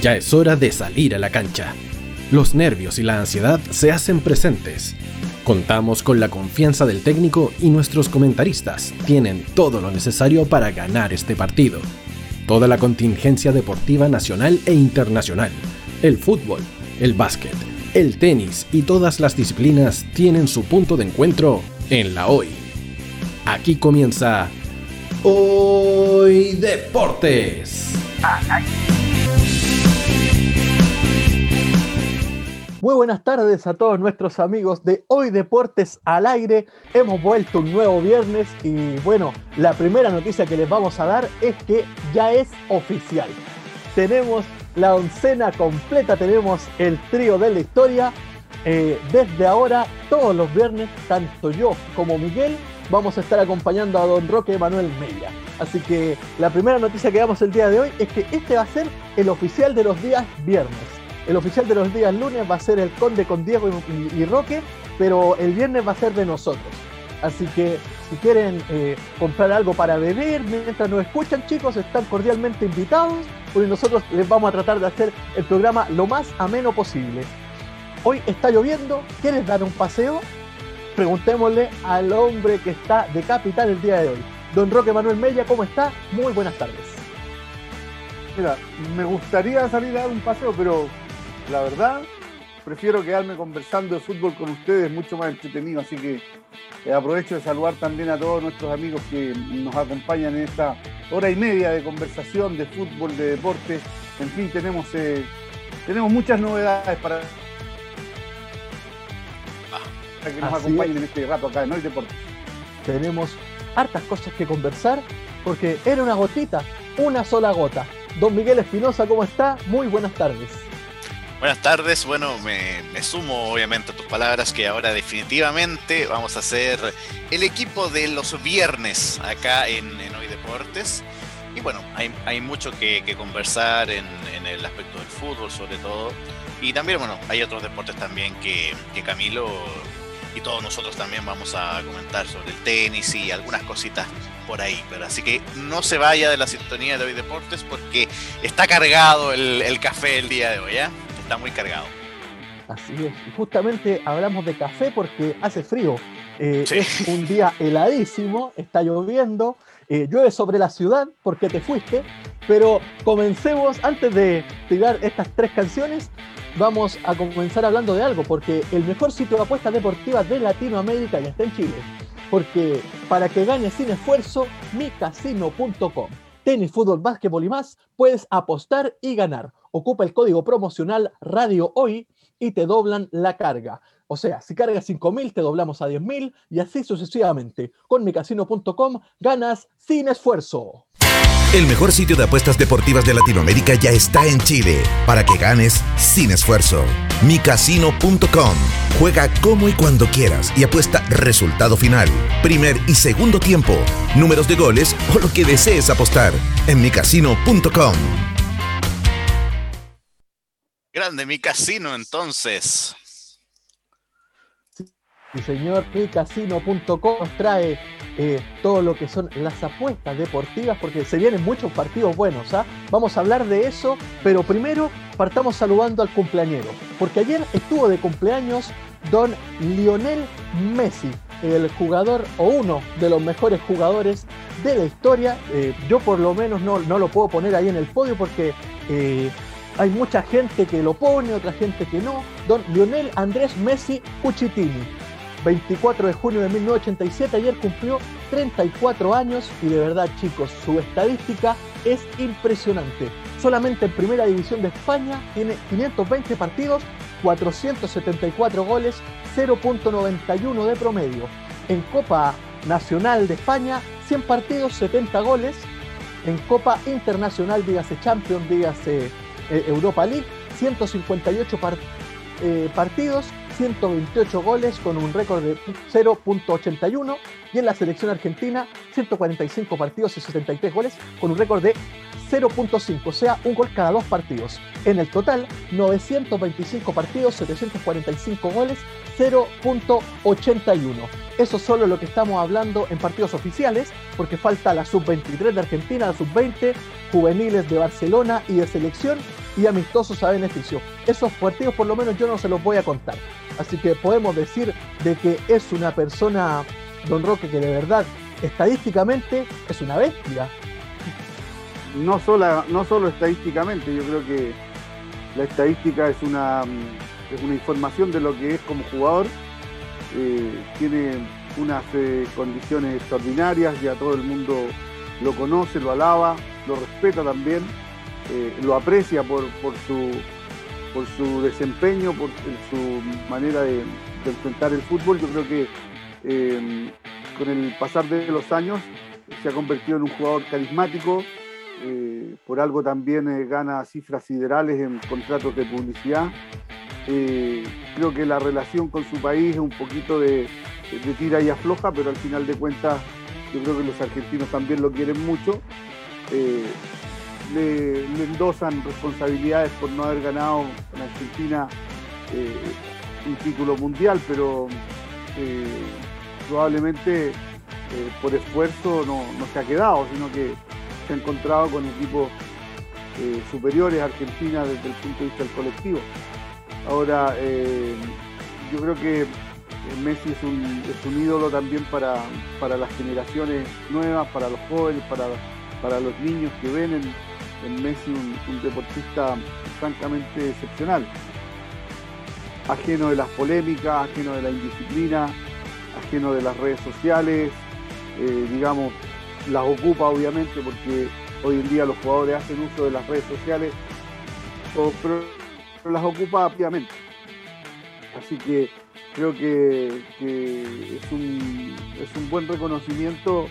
Ya es hora de salir a la cancha. Los nervios y la ansiedad se hacen presentes. Contamos con la confianza del técnico y nuestros comentaristas tienen todo lo necesario para ganar este partido. Toda la contingencia deportiva nacional e internacional, el fútbol, el básquet, el tenis y todas las disciplinas tienen su punto de encuentro en la hoy. Aquí comienza Hoy Deportes. Muy buenas tardes a todos nuestros amigos de Hoy Deportes al aire. Hemos vuelto un nuevo viernes y bueno, la primera noticia que les vamos a dar es que ya es oficial. Tenemos la oncena completa, tenemos el trío de la historia. Eh, desde ahora, todos los viernes, tanto yo como Miguel, vamos a estar acompañando a don Roque Manuel Mella. Así que la primera noticia que damos el día de hoy es que este va a ser el oficial de los días viernes. El oficial de los días lunes va a ser el Conde con Diego y, Roque, pero el viernes va a ser de nosotros. Así que si quieren eh, comprar algo para beber mientras nos escuchan, chicos, están cordialmente invitados, porque nosotros les vamos a tratar de hacer el programa lo más ameno posible. Hoy está lloviendo, ¿quieres dar un paseo? Preguntémosle al hombre que está de capital el día de hoy. Don Roque Manuel Mella, ¿cómo está? Muy buenas tardes. Mira, me gustaría salir a dar un paseo, pero la verdad, prefiero quedarme conversando de fútbol con ustedes, mucho más entretenido. Así que eh, aprovecho de saludar también a todos nuestros amigos que nos acompañan en esta hora y media de conversación, de fútbol, de deporte. En fin, tenemos, eh, tenemos muchas novedades para, que nos acompañen en este rato acá en Hoy Deporte. Tenemos hartas cosas que conversar porque era una gotita, una sola gota. Don Miguel Espinosa, ¿cómo está? Muy buenas tardes. Buenas tardes, bueno, me, sumo obviamente a tus palabras que ahora definitivamente vamos a ser el equipo de los viernes acá en, Hoy Deportes. Y bueno, hay, mucho que, conversar en, el aspecto del fútbol sobre todo. Y también, bueno, hay otros deportes también que, que Camilo y todos nosotros también vamos a comentar sobre el tenis y algunas cositas por ahí. Pero así que no se vaya de la sintonía de Hoy Deportes porque está cargado el, el café el día de hoy, ¿ya? Está muy cargado. Así es, justamente hablamos de café porque hace frío. Eh, es un día heladísimo, está lloviendo, eh, llueve sobre la ciudad porque te fuiste, pero comencemos, antes de tirar estas tres canciones, vamos a comenzar hablando de algo, porque el mejor sitio de apuestas deportivas de Latinoamérica ya está en Chile. Porque para que ganes sin esfuerzo, micasino.com. Tenis, fútbol, básquetbol y más, puedes apostar y ganar ocupa el código promocional Radio Hoy y te doblan la carga. O sea, si cargas 5.000, te doblamos a 10.000 y así sucesivamente. Con micasino.com ganas sin esfuerzo. El mejor sitio de apuestas deportivas de Latinoamérica ya está en Chile para que ganes sin esfuerzo. micasino.com. Juega como y cuando quieras y apuesta resultado final, primer y segundo tiempo, números de goles o lo que desees apostar en micasino.com. Grande, mi casino entonces. Sí, señor, micasino.com nos trae eh, todo lo que son las apuestas deportivas, porque se vienen muchos partidos buenos. ¿ah? Vamos a hablar de eso, pero primero partamos saludando al cumpleañero, porque ayer estuvo de cumpleaños don Lionel Messi, el jugador o uno de los mejores jugadores de la historia. Eh, yo por lo menos no, no, lo puedo poner ahí en el podio porque eh, hay mucha gente que lo pone, otra gente que no. Don Lionel Andrés Messi Cuchitini, 24 de junio de 1987, ayer cumplió 34 años y de verdad chicos, su estadística es impresionante. Solamente en Primera División de España tiene 520 partidos, 474 goles, 0.91 de promedio. En Copa Nacional de España, 100 partidos, 70 goles. En Copa Internacional, dígase Champions, dígase eh, Europa League, 158 eh, partidos, 128 goles con un récord de 0.81 y en la selección argentina 145 partidos y 73 goles con un récord de 0.5, o sea, un gol cada dos partidos. En el total, 925 partidos, 745 goles, 0.81. Eso es solo lo que estamos hablando en partidos oficiales, porque falta la sub-23 de Argentina, la sub-20, juveniles de Barcelona y de selección, y amistosos a beneficio. Esos partidos por lo menos yo no se los voy a contar. Así que podemos decir de que es una persona, don Roque, que de verdad, estadísticamente, es una bestia. No, sola, no solo estadísticamente, yo creo que la estadística es una, es una información de lo que es como jugador. Eh, tiene unas eh, condiciones extraordinarias, ya todo el mundo lo conoce, lo alaba, lo respeta también, eh, lo aprecia por, su, por su desempeño, por su manera de, enfrentar el fútbol. Yo creo que con el pasar de los años se ha convertido en un jugador carismático, por algo también gana cifras siderales en contratos de publicidad. Creo que la relación con su país es un poquito de, tira y afloja, pero al final de cuentas yo creo que los argentinos también lo quieren mucho. Eh, le, endosan responsabilidades por no haber ganado en Argentina eh, un título mundial, pero eh, probablemente por esfuerzo no, se ha quedado, sino que se ha encontrado con equipos superiores a Argentina desde el punto de vista del colectivo. Ahora, yo creo que Messi es un, ídolo también para, las generaciones nuevas, para los jóvenes, para, para los niños que ven en, Messi un, deportista francamente excepcional. Ajeno de las polémicas, ajeno de la indisciplina, ajeno de las redes sociales, eh, digamos, las ocupa obviamente porque hoy en día los jugadores hacen uso de las redes sociales, las ocupa rápidamente. Así que creo que, es, un, buen reconocimiento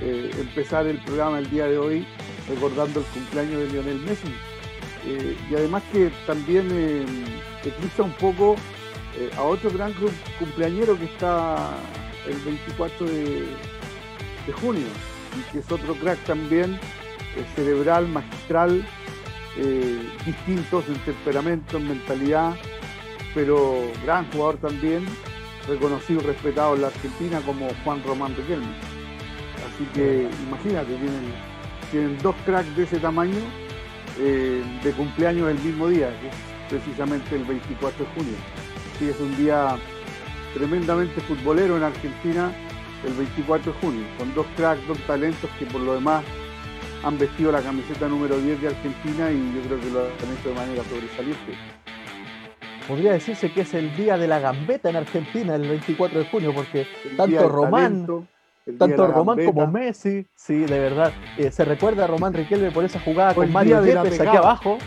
eh, empezar el programa el día de hoy recordando el cumpleaños de Lionel Messi. Eh, y además que también eh, eclipsa un poco eh, a otro gran cumpleañero que está el 24 de, junio y que es otro crack también, cerebral, magistral, distintos en temperamento, en mentalidad, pero gran jugador también, reconocido y respetado en la Argentina como Juan Román Riquelme. Así que imagínate, tienen, tienen dos cracks de ese tamaño eh, de cumpleaños el mismo día, que es precisamente el 24 de junio. Así es un día tremendamente futbolero en Argentina el 24 de junio, con dos cracks, dos talentos que por lo demás han vestido la camiseta número 10 de Argentina y yo creo que lo han hecho de manera sobresaliente. Podría decirse que es el día de la gambeta en Argentina, el 24 de junio, porque tanto Román, tanto Román como Messi, sí, de verdad, eh, se recuerda a Román Riquelme por esa jugada con Mario Yepes aquí abajo,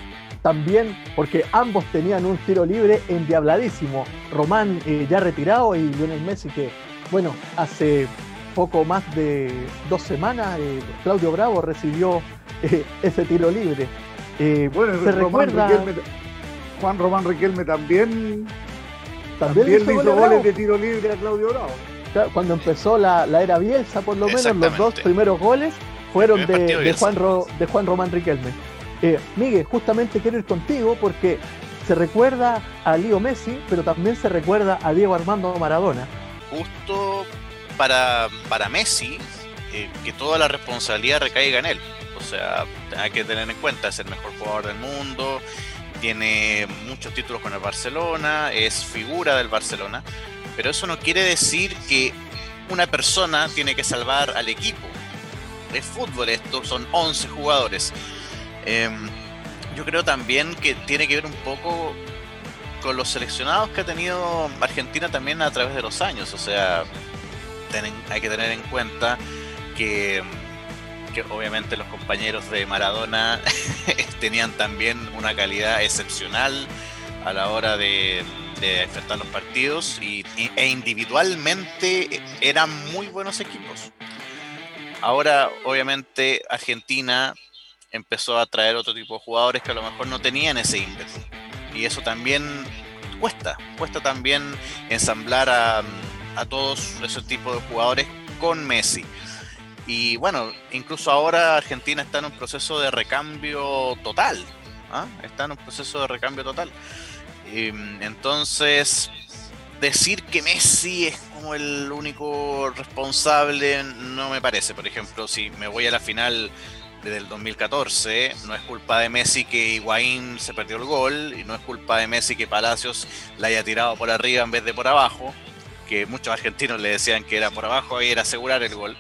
también porque ambos tenían un tiro libre endiabladísimo, Román eh, ya retirado y Lionel Messi que, bueno, hace poco más de dos semanas eh, Claudio Bravo recibió ese tiro libre. bueno, se recuerda... Juan Román Riquelme también, también, le hizo, goles de tiro libre a Claudio Bravo. cuando empezó la, era Bielsa, por lo menos, los dos primeros goles fueron de, Juan de Juan Román Riquelme. Eh, Miguel, justamente quiero ir contigo porque se recuerda a Leo Messi, pero también se recuerda a Diego Armando Maradona. Justo para, para Messi, eh, que toda la responsabilidad recaiga en él. O sea, hay que tener en cuenta, es el mejor jugador del mundo, tiene muchos títulos con el Barcelona, es figura del Barcelona, pero eso no quiere decir que una persona tiene que salvar al equipo. Es fútbol esto, son 11 jugadores. Em, yo creo también que tiene que ver un poco con los seleccionados que ha tenido Argentina también a través de los años. O sea, hay que tener en cuenta que obviamente los compañeros de Maradona tenían también una calidad excepcional a la hora de, enfrentar los partidos y, e individualmente eran muy buenos equipos. Ahora, obviamente, Argentina empezó a traer otro tipo de jugadores que a lo mejor no tenían ese ímpetu. Y eso también cuesta, cuesta también ensamblar a, a todos esos tipos de jugadores con Messi. Y bueno, incluso ahora Argentina está en un proceso de recambio total. ¿ah? Está en un proceso de recambio total. entonces, decir que Messi es como el único responsable no me parece. Por ejemplo, si me voy a la final desde el 2014. No es culpa de Messi que Higuaín se perdió el gol y no es culpa de Messi que Palacios la haya tirado por arriba en vez de por abajo, que muchos argentinos le decían que era por abajo y era asegurar el gol.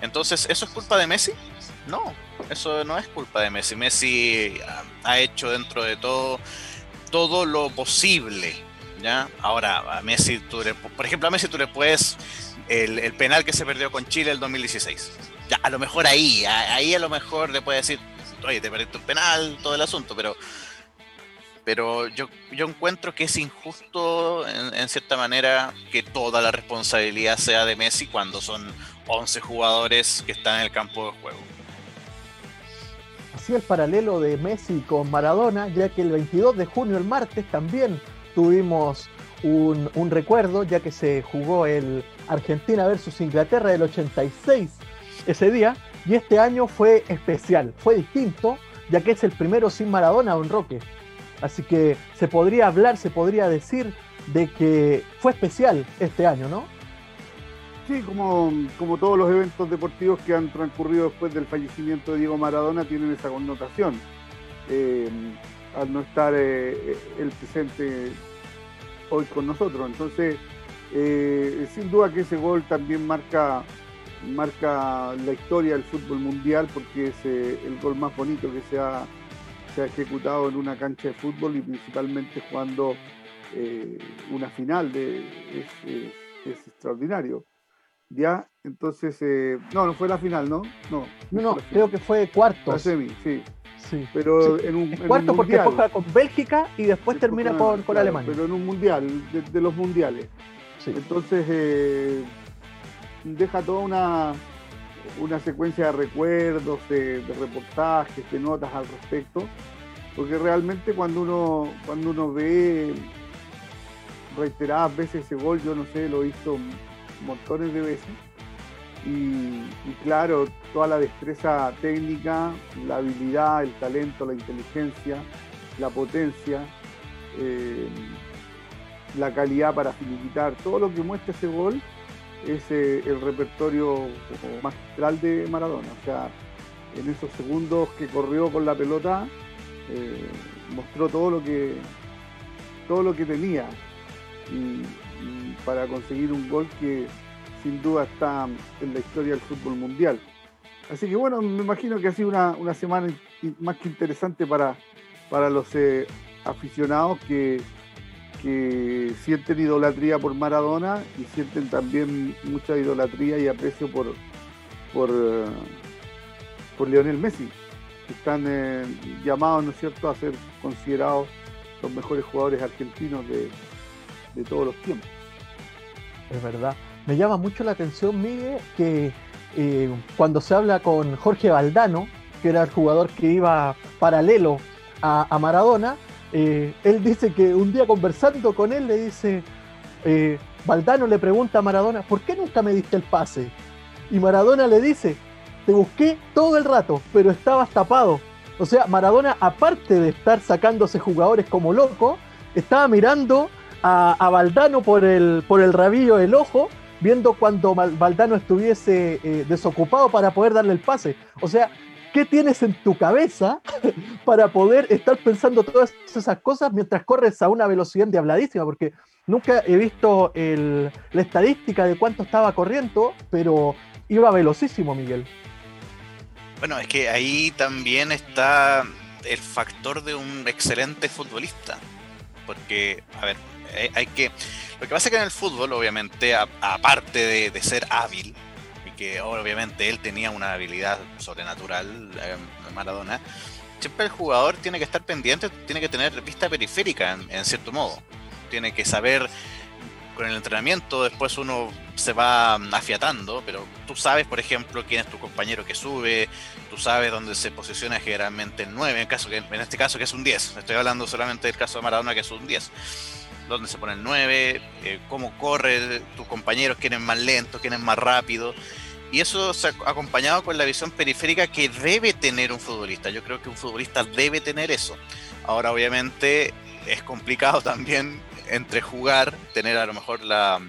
Entonces, ¿eso es culpa de Messi? No, eso no es culpa de Messi. Messi ha hecho dentro de todo todo lo posible. ¿ya? Ahora, a Messi, por ejemplo, a Messi tú le puedes el, el penal que se perdió con Chile el 2016 ya, a lo mejor ahí, ahí a lo mejor le puede decir, oye, te perdiste un penal, todo el asunto, pero pero yo, yo encuentro que es injusto en, cierta manera que toda la responsabilidad sea de Messi cuando son 11 jugadores que están en el campo de juego. Así el paralelo de Messi con Maradona, ya que el 22 de junio, el martes, también tuvimos un, un recuerdo, ya que se jugó el Argentina versus Inglaterra del 86 ese día y este año fue especial, fue distinto, ya que es el primero sin Maradona, Don Roque. Así que se podría hablar, se podría decir de que fue especial este año, ¿no? Sí, como, como todos los eventos deportivos que han transcurrido después del fallecimiento de Diego Maradona tienen esa connotación. Eh, al no estar eh, el presente hoy con nosotros. Entonces, eh, sin duda que ese gol también marca marca la historia del fútbol mundial porque es eh, el gol más bonito que se ha, se ha, ejecutado en una cancha de fútbol y principalmente jugando eh, una final de, es, extraordinario. Ya, entonces, eh, no, no fue la final, ¿no? No, no, no creo que fue cuarto. La semi, sí. Sí. Pero en un, cuarto porque juega con Bélgica y después termina con, con Alemania. Pero en un mundial, de, los mundiales. Sí. Entonces, deja toda una, una secuencia de recuerdos, de, reportajes, de notas al respecto, porque realmente cuando uno, cuando uno ve reiteradas veces ese gol, yo no sé, lo visto montones de veces, y, claro, toda la destreza técnica, la habilidad, el talento, la inteligencia, la potencia, eh, la calidad para finiquitar, todo lo que muestra ese gol es eh, el repertorio magistral de Maradona. O sea, en esos segundos que corrió con la pelota, eh, mostró todo lo que todo lo que tenía para conseguir un gol que sin duda está en la historia del fútbol mundial. Así que bueno, me imagino que ha sido una, semana más que interesante para, para los eh, aficionados que que sienten idolatría por Maradona y sienten también mucha idolatría y aprecio por, por, eh, por Lionel Messi, que están eh, llamados, ¿no es cierto?, a ser considerados los mejores jugadores argentinos de, todos los tiempos. Es verdad. Me llama mucho la atención, Miguel, que eh, cuando se habla con Jorge Valdano, que era el jugador que iba paralelo a Maradona, eh, él dice que un día conversando con él le dice, eh, Valdano le pregunta a Maradona, ¿por qué nunca me diste el pase? Y Maradona le dice, te busqué todo el rato, pero estabas tapado. O sea, Maradona, aparte de estar sacándose jugadores como loco, estaba mirando a, Valdano por el, por el rabillo del ojo, viendo cuando Valdano estuviese eh, desocupado para poder darle el pase. O sea, ¿Qué tienes en tu cabeza para poder estar pensando todas esas cosas mientras corres a una velocidad diabladísima? Porque nunca he visto la estadística de cuánto estaba corriendo, pero iba velocísimo, Miguel. Bueno, es que ahí también está el factor de un excelente futbolista. Porque, a ver, eh, hay que. Lo que pasa es que en el fútbol, obviamente, aparte de ser hábil, que obviamente él tenía una habilidad sobrenatural, eh, Maradona, siempre el jugador tiene que estar pendiente, tiene que tener vista periférica en, cierto modo. Tiene que saber con el entrenamiento, después uno se va afiatando, pero tú sabes, por ejemplo, quién es tu compañero que sube, tú sabes dónde se posiciona generalmente el 9, en, caso que, en este caso que es un 10. Estoy hablando solamente del caso de Maradona que es un 10. Dónde se pone el 9, eh, cómo corre tus compañeros, quién es más lento, quién es más rápido. Y eso se ha acompañado con la visión periférica que debe tener un futbolista. Yo creo que un futbolista debe tener eso. Ahora, obviamente, es complicado también entre jugar, tener a lo mejor la,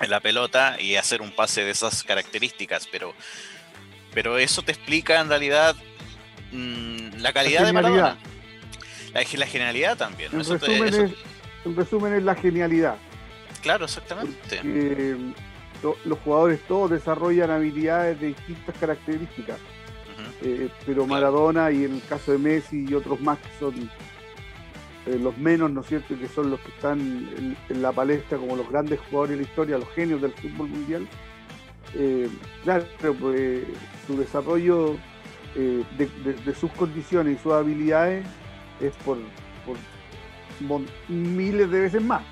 la pelota y hacer un pase de esas características, pero, pero eso te explica en realidad Mm, la calidad de Maradona. La, la genialidad también. En, resumen es, la genialidad. Claro, exactamente. Los jugadores todos desarrollan habilidades de distintas características. Eh, pero Maradona y en el caso de Messi y otros más que son eh, los menos, ¿no es cierto?, que son los que están en, la palestra como los grandes jugadores de la historia, los genios del fútbol mundial. Eh, claro, pues su desarrollo de, sus condiciones y sus habilidades es por, miles de veces más.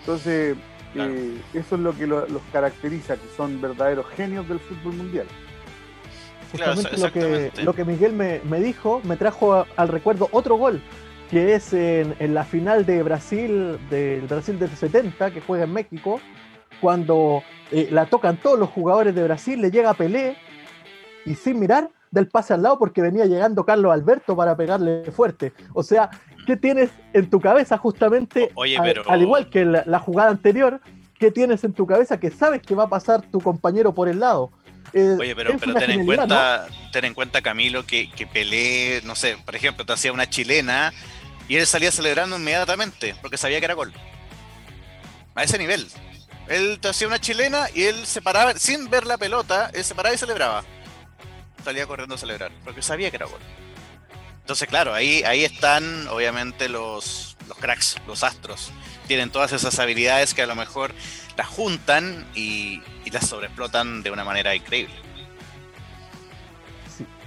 Entonces, eso es lo que los caracteriza, que son verdaderos genios del fútbol mundial. Justamente lo, que, lo que Miguel me, dijo me trajo al recuerdo otro gol, que es en, la final de Brasil, del Brasil del 70, que juega en México, cuando eh, la tocan todos los jugadores de Brasil, le llega Pelé y sin mirar del pase al lado porque venía llegando Carlos Alberto para pegarle fuerte. O sea, ¿qué tienes en tu cabeza justamente, al, igual que la jugada anterior, qué tienes en tu cabeza que sabes que va a pasar tu compañero por el lado? Eh, Oye, pero, pero ten en cuenta, ten en cuenta, Camilo, que, que Pelé, no sé, por ejemplo, te hacía una chilena y él salía celebrando inmediatamente, porque sabía que era gol. A ese nivel. Él te hacía una chilena y él se paraba, sin ver la pelota, él se paraba y celebraba. Salía corriendo a celebrar, porque sabía que era gol. Entonces, claro, ahí, ahí están obviamente los, los cracks, los astros. Tienen todas esas habilidades que a lo mejor las juntan y, las sobreexplotan de una manera increíble.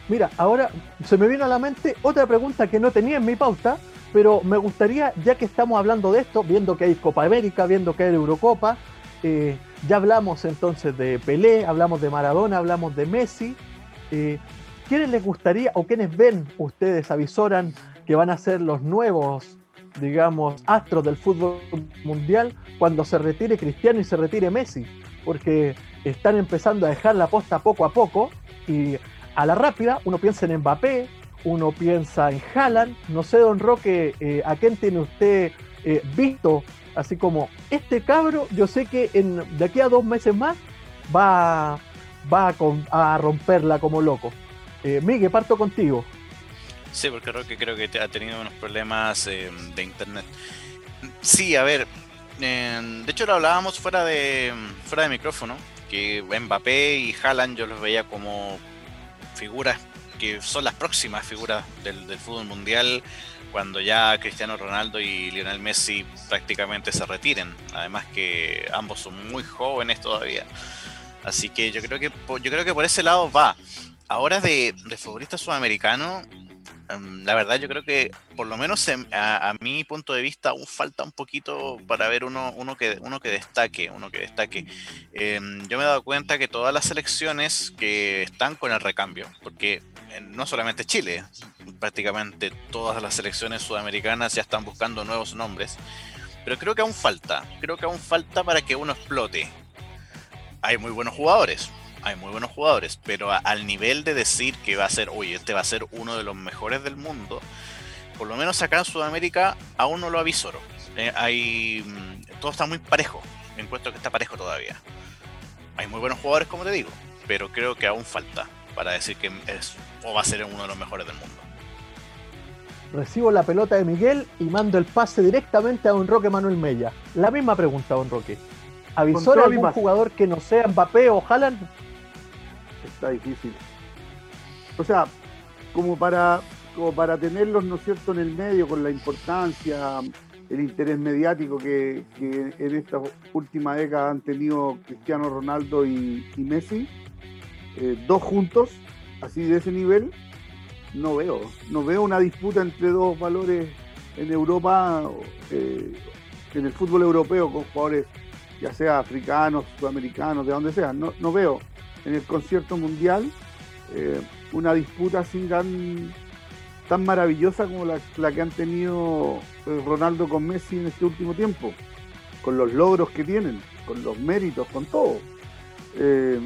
Mira, ahora se me viene a la mente otra pregunta que no tenía en mi pauta, pero me gustaría, ya que estamos hablando de esto, viendo que hay Copa América, viendo que hay Eurocopa, eh, ya hablamos entonces de Pelé, hablamos de Maradona, hablamos de Messi. Eh, ¿Quiénes les gustaría o quiénes ven ustedes, avisoran que van a ser los nuevos digamos, astros del fútbol mundial cuando se retire Cristiano y se retire Messi, porque están empezando a dejar la posta poco a poco y a la rápida uno piensa en Mbappé, uno piensa en Haaland, no sé, don Roque, eh, ¿a quién tiene usted eh, visto? Así como, este cabro, yo sé que de aquí a dos meses más va, va a, romperla como loco. Eh, Miguel, parto contigo. Sí, porque creo que ha tenido unos problemas eh, de internet. Sí, a ver, de hecho lo hablábamos fuera de fuera de micrófono, que Mbappé y Haaland yo los veía como figuras que son las próximas figuras del, del fútbol mundial cuando ya Cristiano Ronaldo y Lionel Messi prácticamente se retiren. Además que ambos son muy jóvenes todavía. Así que yo creo que yo creo que por ese lado va. Ahora de, de futbolista sudamericano, Em, la verdad yo creo que por lo menos a, mi punto de vista aún falta un poquito para ver uno, uno, que, uno que destaque, uno que destaque. Em, yo me he dado cuenta que todas las selecciones que están con el recambio, porque eh, no solamente Chile, prácticamente todas las selecciones sudamericanas ya están buscando nuevos nombres, pero creo que aún falta, creo que aún falta para que uno explote. Hay muy buenos jugadores, hay muy buenos jugadores, pero al nivel de decir que va a ser, oye, este va a ser uno de los mejores del mundo, por lo menos acá en Sudamérica aún no lo avisoro. Eh, hay, mm, todo está muy parejo, encuentro que está parejo todavía. Hay muy buenos jugadores, como te digo, pero creo que aún falta para decir que es o va a ser uno de los mejores del mundo. Recibo la pelota de Miguel y mando el pase directamente a Don Roque Manuel Mella. La misma pregunta, Don Roque. ¿Avisó a algún jugador que no sea Mbappé o Haaland? Está difícil. O sea, como para, como para tenerlos, ¿no es cierto?, en el medio con la importancia, el interés mediático que, en esta última década han tenido Cristiano Ronaldo y, Messi, eh, dos juntos, así de ese nivel, no veo. No veo una disputa entre dos valores en Europa, eh, en el fútbol europeo, con jugadores ya sea africanos, sudamericanos, de donde sea. No, no veo en el concierto mundial, eh, una disputa así tan, tan maravillosa como la, que han tenido eh, Ronaldo con Messi en este último tiempo, con los logros que tienen, con los méritos, con todo. Eh,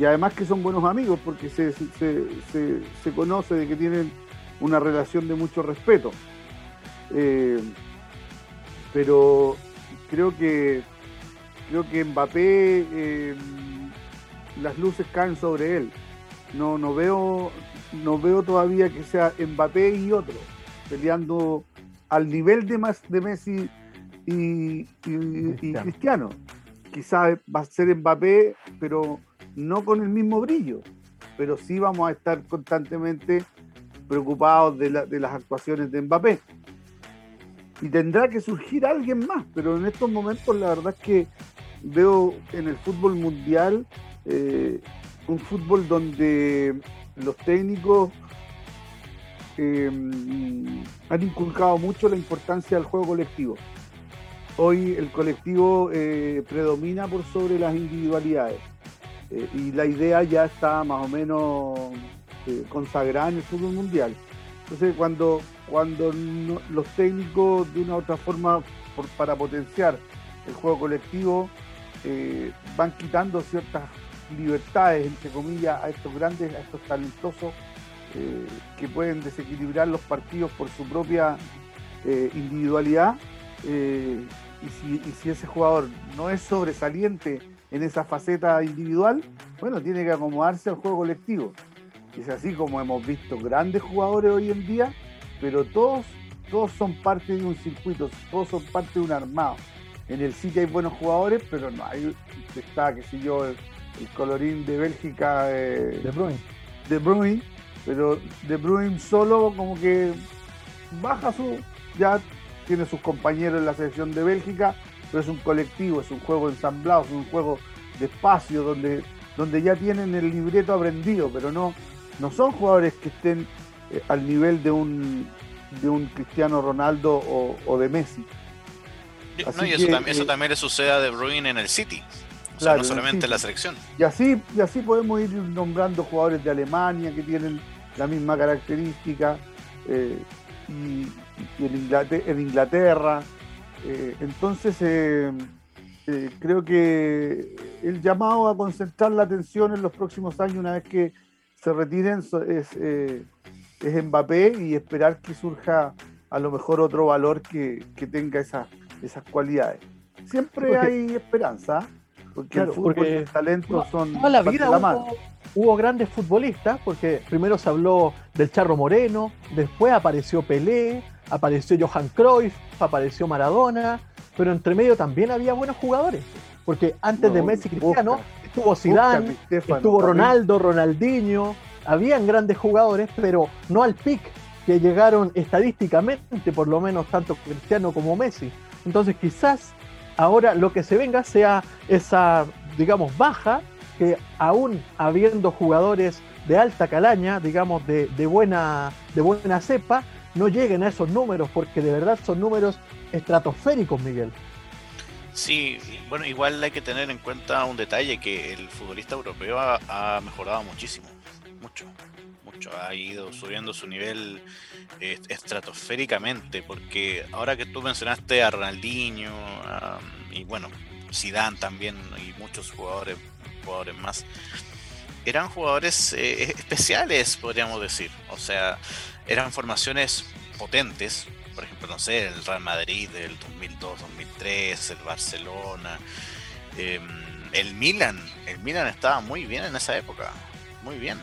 y además que son buenos amigos porque se, se, conoce de que tienen una relación de mucho respeto. pero creo que creo que Mbappé las luces caen sobre él. No, no veo, no veo todavía que sea Mbappé y otro peleando al nivel de, de Messi y, Cristiano. Quizás va a ser Mbappé, pero no con el mismo brillo. Pero sí vamos a estar constantemente preocupados de, de las actuaciones de Mbappé. Y tendrá que surgir alguien más, pero en estos momentos la verdad es que veo en el fútbol mundial eh, un fútbol donde los técnicos eh, han inculcado mucho la importancia del juego colectivo. Hoy el colectivo eh, predomina por sobre las individualidades y la idea ya está más o menos consagrada en el fútbol mundial. Entonces cuando, cuando los técnicos de una u otra forma para potenciar el juego colectivo van quitando ciertas libertades, entre comillas, a estos grandes, a estos talentosos eh, que pueden desequilibrar los partidos por su propia eh, individualidad. Eh, y, si, ese jugador no es sobresaliente en esa faceta individual, bueno, tiene que acomodarse al juego colectivo. Es así como hemos visto grandes jugadores hoy en día, pero todos, todos son parte de un circuito, todos son parte de un armado. En el sitio hay buenos jugadores, pero no hay, está, qué sé yo, el colorín de Bélgica de Bruyne. De Bruyne, pero De Bruyne solo como que baja su, ya tiene sus compañeros en la selección de Bélgica, pero es un colectivo, es un juego ensamblado, es un juego de espacio donde, donde ya tienen el libreto aprendido, pero no, no son jugadores que estén eh, al nivel de un, de un Cristiano Ronaldo o, de Messi. no, y eso, también, eso eh, también le sucede a De Bruyne en el City no solamente la selección. Y así, y así podemos ir nombrando jugadores de Alemania que tienen la misma característica, eh, y, en, Inglaterra. Eh, entonces, eh, creo que el llamado a concentrar la atención en los próximos años, una vez que se retiren, es, es Mbappé y esperar que surja a lo mejor otro valor que, tenga esas, esas cualidades. Siempre hay esperanza. Porque el porque talento son. Toda la vida hubo, grandes futbolistas, porque primero se habló del Charro Moreno, después apareció Pelé, apareció Johan Cruyff, apareció Maradona, pero entre medio también había buenos jugadores. Porque antes de Messi Cristiano estuvo Zidane, estuvo Ronaldo, Ronaldinho, habían grandes jugadores, pero no al pic que llegaron estadísticamente, por lo menos tanto Cristiano como Messi. Entonces quizás ahora lo que se venga sea esa, digamos, baja, que aún habiendo jugadores de alta calaña, digamos, de, buena, de buena cepa, no lleguen a esos números, porque de verdad son números estratosféricos, Miguel. Sí, bueno, igual hay que tener en cuenta un detalle, que el futbolista europeo ha mejorado muchísimo, mucho ha ido subiendo su nivel eh, estratosféricamente, porque ahora que tú mencionaste a Ronaldinho y bueno, Zidane también y muchos jugadores, jugadores más, eran jugadores eh, especiales, podríamos decir. O sea, eran formaciones potentes, por ejemplo, no sé, el Real Madrid del 2002-2003, el Barcelona, em, el Milan, el Milan estaba muy bien en esa época, muy bien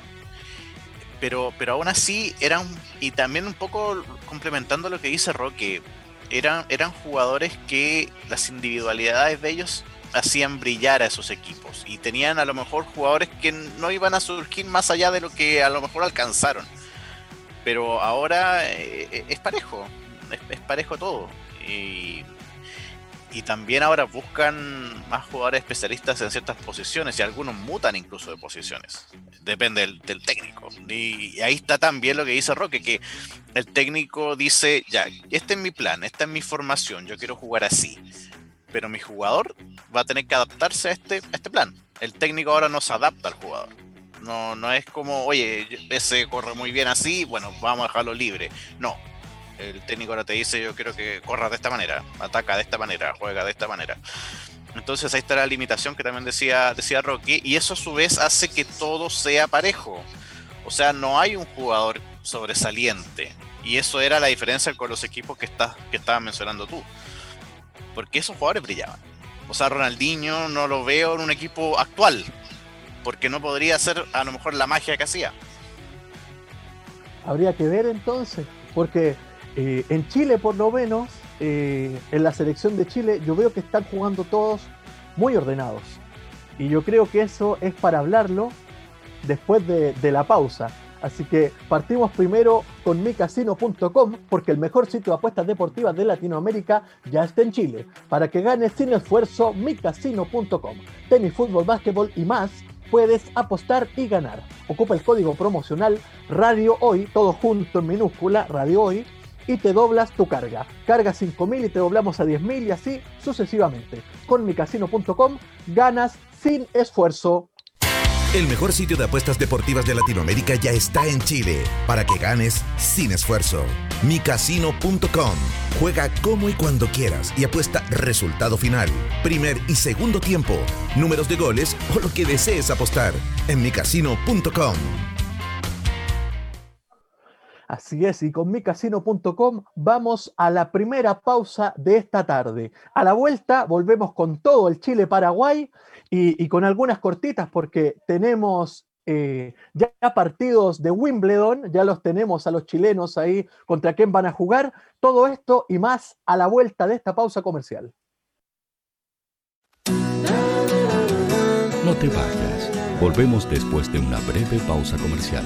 pero, pero aún así eran, y también un poco complementando lo que dice Roque, eran, eran jugadores que las individualidades de ellos hacían brillar a esos equipos y tenían a lo mejor jugadores que no iban a surgir más allá de lo que a lo mejor alcanzaron. Pero ahora eh, es parejo, es, parejo todo. Y también ahora buscan más jugadores especialistas en ciertas posiciones y algunos mutan incluso de posiciones. Depende del, técnico. Y, ahí está también lo que dice Roque, que el técnico dice, ya, este es mi plan, esta es mi formación, yo quiero jugar así. Pero mi jugador va a tener que adaptarse a este, este plan. El técnico ahora no se adapta al jugador. No, no es como, oye, ese corre muy bien así, bueno, vamos a dejarlo libre. No, el técnico ahora te dice yo quiero que corra de esta manera, ataca de esta manera, juega de esta manera. Entonces ahí está la limitación que también decía, decía Rocky, y eso a su vez hace que todo sea parejo. O sea, no hay un jugador sobresaliente. Y eso era la diferencia con los equipos que, está, que estabas mencionando tú. Porque esos jugadores brillaban. O sea, Ronaldinho no lo veo en un equipo actual. Porque no podría ser a lo mejor la magia que hacía. Habría que ver entonces, porque eh, en Chile por lo menos, eh, en la selección de Chile, yo veo que están jugando todos muy ordenados. Y yo creo que eso es para hablarlo después de, la pausa. Así que partimos primero con micasino.com porque el mejor sitio de apuestas deportivas de Latinoamérica ya está en Chile. Para que ganes sin esfuerzo, micasino.com. Tenis, fútbol, básquetbol y más puedes apostar y ganar. Ocupa el código promocional Radio Hoy, todo junto en minúscula, Radio Hoy, y te doblas tu carga. Carga 5.000 y te doblamos a 10.000 y así sucesivamente. Con micasino.com ganas sin esfuerzo. El mejor sitio de apuestas deportivas de Latinoamérica ya está en Chile para que ganes sin esfuerzo. micasino.com. Juega como y cuando quieras y apuesta resultado final, primer y segundo tiempo, números de goles o lo que desees apostar en micasino.com. Así es, y con micasino.com vamos a la primera pausa de esta tarde. A la vuelta volvemos con todo el Chile-Paraguay y, con algunas cortitas porque tenemos eh, ya partidos de Wimbledon, ya los tenemos a los chilenos ahí contra quién van a jugar. Todo esto y más a la vuelta de esta pausa comercial. No te vayas. Volvemos después de una breve pausa comercial.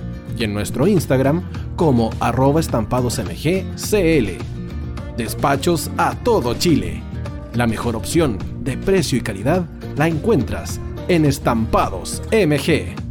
y en nuestro Instagram como arroba estampadosmgcl. Despachos a todo Chile. La mejor opción de precio y calidad la encuentras en Estampados MG.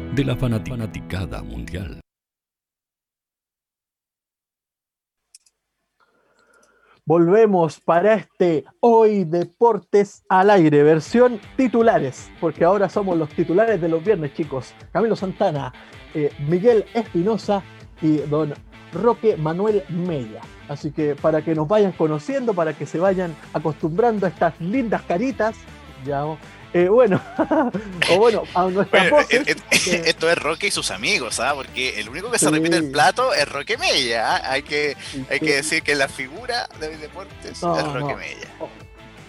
de la fanaticada mundial. Volvemos para este Hoy Deportes al aire, versión titulares, porque ahora somos los titulares de los viernes, chicos. Camilo Santana, eh, Miguel Espinosa y don Roque Manuel Mella. Así que para que nos vayan conociendo, para que se vayan acostumbrando a estas lindas caritas, ya eh, bueno, o bueno, a nuestra bueno, eh, eh, Esto es Roque y sus amigos, ¿ah? Porque el único que se repite el plato es Roque Mella. ¿ah? Hay, que, hay que decir que la figura de Hoy Deportes es Roque Mella.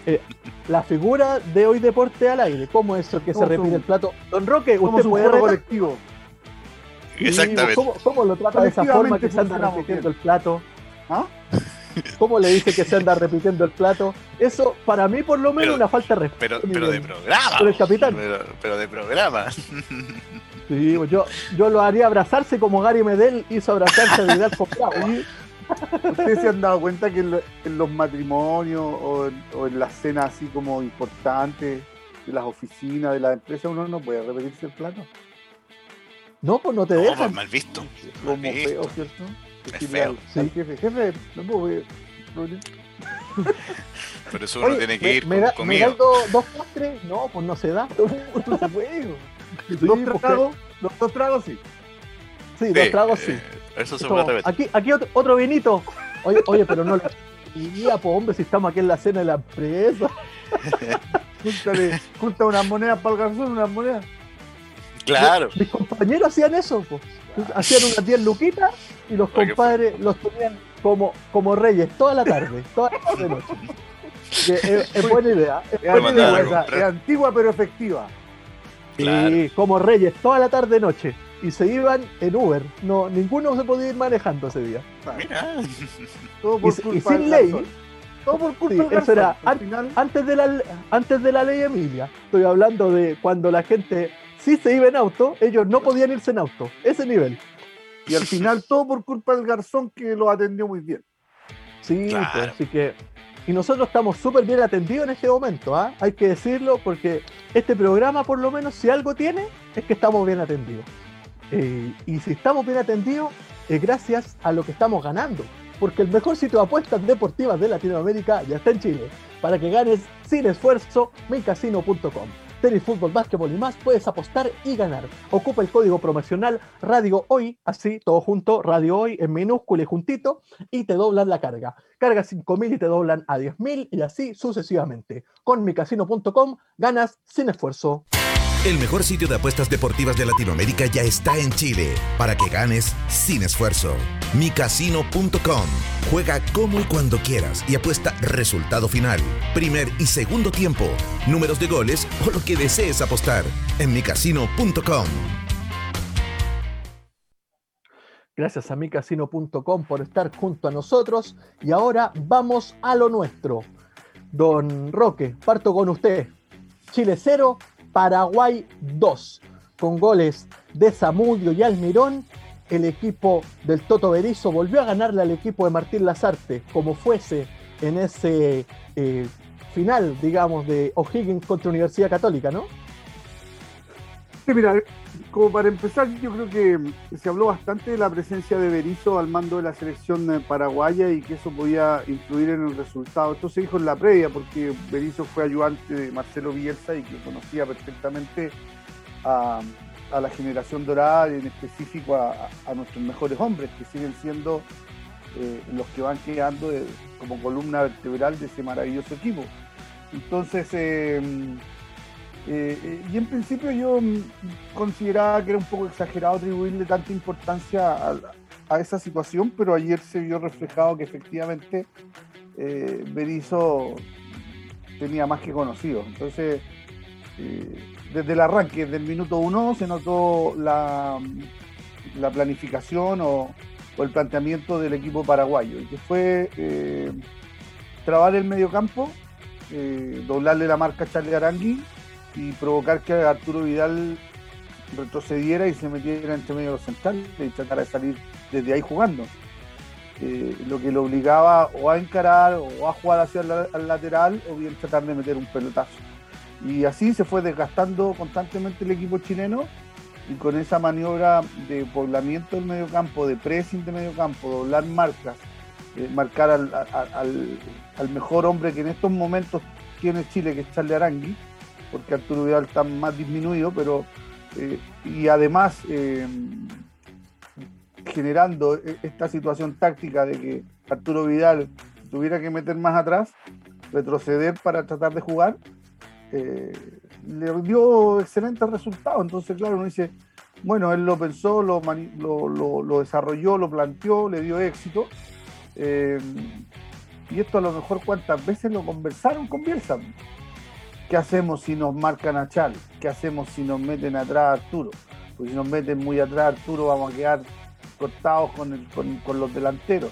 Eh, la figura de Hoy Deporte al aire, ¿cómo es eso que se repite el plato? Don Roque, usted puede retar? colectivo. Exactamente. ¿Cómo, ¿Cómo, lo trata de esa forma que se anda repitiendo el plato? ¿Ah? ¿Cómo le dice que se anda repitiendo el plato? Eso, para mí, por lo menos, una falta de respeto. Pero, pero de programa. Pero el capitán. Pero, de programa. Sí, pues yo, yo lo haría abrazarse como Gary Medel hizo abrazarse a Vidal Comprado. ¿Ustedes se han dado cuenta que en, los matrimonios o en, las cenas así como importantes de las oficinas, de las empresas, uno no puede repetirse el plato? No, pues no te dejan. Pues mal visto. Como feo, ¿cierto? Es feo. Sí, jefe, jefe, no puedo ver. Pero eso uno tiene que ir me, con, da, conmigo. ¿Me dos, dos postres? No, pues no se da. No se puede. Dos tragos, dos, dos tragos sí. Sí, sí dos tragos sí. Eh, eso se puede repetir. Aquí, aquí otro, otro vinito. Oye, oye, pero no. Y ya, pues hombre, si estamos aquí en la cena de la empresa. Júntale, junta unas monedas para el garzón, unas monedas. Claro. Mis compañeros hacían eso, pues. Hacían unas 10 luquitas y los compadres los tenían como, como reyes toda la tarde, toda la tarde noche. es, es, buena idea. Es, buena idea. es antigua pero efectiva. Sí, como reyes toda la tarde noche. y se iban en Uber. No, ninguno se podía ir manejando ese día. Mira. Todo por Y, culpa y sin del ley. garzón. Todo por culpa Sí, del eso era an- final, antes de, la, antes de la ley Emilia. Estoy hablando de cuando la gente sí se iba en auto, ellos no podían irse en auto. Ese nivel. Y al final todo por culpa del garzón que lo atendió muy bien. Sí, Claro. pues, así que. Y nosotros estamos súper bien atendidos en este momento, ¿ah? Hay que decirlo porque este programa, por lo menos, si algo tiene, es que estamos bien atendidos. Eh, y si estamos bien atendidos, es gracias a lo que estamos ganando. Porque el mejor sitio de apuestas deportivas de Latinoamérica ya está en Chile. Para que ganes sin esfuerzo, mincasino.com. Tenis, fútbol, básquetbol y más, puedes apostar y ganar. Ocupa el código promocional Radio Hoy, así, todo junto, Radio Hoy en minúscula y juntito, y te doblan la carga. Carga 5.000 y te doblan a 10.000 y así sucesivamente. Con micasino.com ganas sin esfuerzo. El mejor sitio de apuestas deportivas de Latinoamérica ya está en Chile para que ganes sin esfuerzo. micasino.com. Juega como y cuando quieras y apuesta resultado final, primer y segundo tiempo, números de goles o lo que desees apostar en micasino.com. Gracias a micasino.com por estar junto a nosotros. Y ahora vamos a lo nuestro. Don Roque, parto con usted. Chile 0, Paraguay 2. Con goles de Zamudio y Almirón, el equipo del Toto Berizo volvió a ganarle al equipo de Martín Lazarte, como fuese en ese eh, final, digamos, de O'Higgins contra Universidad Católica, ¿no? Sí, mira, como para empezar, yo creo que se habló bastante de la presencia de Berizzo al mando de la selección eh, paraguaya y que eso podía influir en el resultado. Esto se dijo en la previa porque Berizzo fue ayudante de Marcelo Bielsa y que conocía perfectamente a, la generación dorada y en específico a, nuestros mejores hombres que siguen siendo eh, los que van quedando de- como columna vertebral de ese maravilloso equipo. Entonces, eh, eh, eh, y en principio yo mm, consideraba que era un poco exagerado atribuirle tanta importancia a, esa situación, pero ayer se vio reflejado que efectivamente eh, Berizzo tenía más que conocido. Entonces, eh, desde el arranque, desde el minuto uno, se notó la, la planificación o, el planteamiento del equipo paraguayo, que fue trabar el mediocampo, doblarle la marca a Charlie Arangui y provocar que Arturo Vidal retrocediera y se metiera entre medio de los centrales y tratara de salir desde ahí jugando. Eh, lo que lo obligaba o a encarar o a jugar hacia el, al lateral o bien tratar de meter un pelotazo. Y así se fue desgastando constantemente el equipo chileno y con esa maniobra de poblamiento del medio campo, de pressing de medio campo, doblar marcas, eh, marcar al, al- al- al mejor hombre que en estos momentos tiene Chile, que es Charlie Arangui, porque Arturo Vidal está más disminuido, pero eh, y además eh, generando e- esta situación táctica de que Arturo Vidal tuviera que meter más atrás, retroceder para tratar de jugar, eh, le dio excelentes resultados. Entonces, claro, uno dice, bueno, él lo pensó, lo, lo, lo- desarrolló, lo planteó, le dio éxito. Y esto a lo mejor cuántas veces lo conversaron con. ¿Qué hacemos si nos marcan a Chal? ¿Qué hacemos si nos meten atrás a Arturo? Pues si nos meten muy atrás a Arturo vamos a quedar cortados con, los delanteros.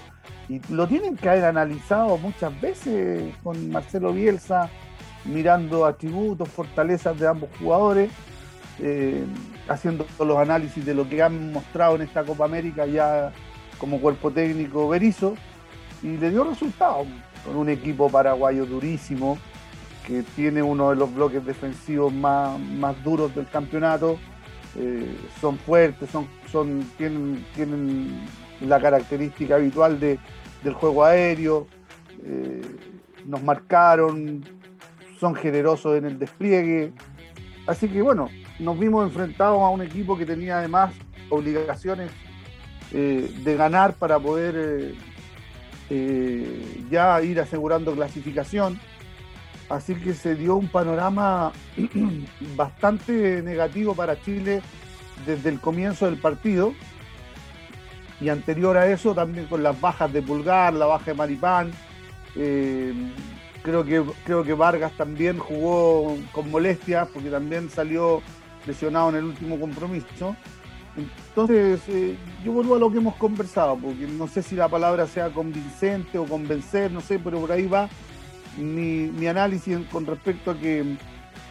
Y lo tienen que haber analizado muchas veces con Marcelo Bielsa, mirando atributos, fortalezas de ambos jugadores, eh, haciendo los análisis de lo que han mostrado en esta Copa América ya como cuerpo técnico Berizzo, y le dio resultados con un equipo paraguayo durísimo, que tiene uno de los bloques defensivos más, más duros del campeonato. Eh, son fuertes, son, tienen, tienen la característica habitual de, del juego aéreo, eh, nos marcaron, son generosos en el despliegue. Así que bueno, nos vimos enfrentados a un equipo que tenía además obligaciones eh, de ganar para poder ya ir asegurando clasificación. Así que se dio un panorama bastante negativo para Chile desde el comienzo del partido. Y anterior a eso, también con las bajas de Pulgar, la baja de Maripán. eh, creo, que, creo que Vargas también jugó con molestias porque también salió lesionado en el último compromiso. Entonces, eh, yo vuelvo a lo que hemos conversado, porque no sé si la palabra sea convincente o convencer, no sé, pero por ahí va mi, análisis con respecto a que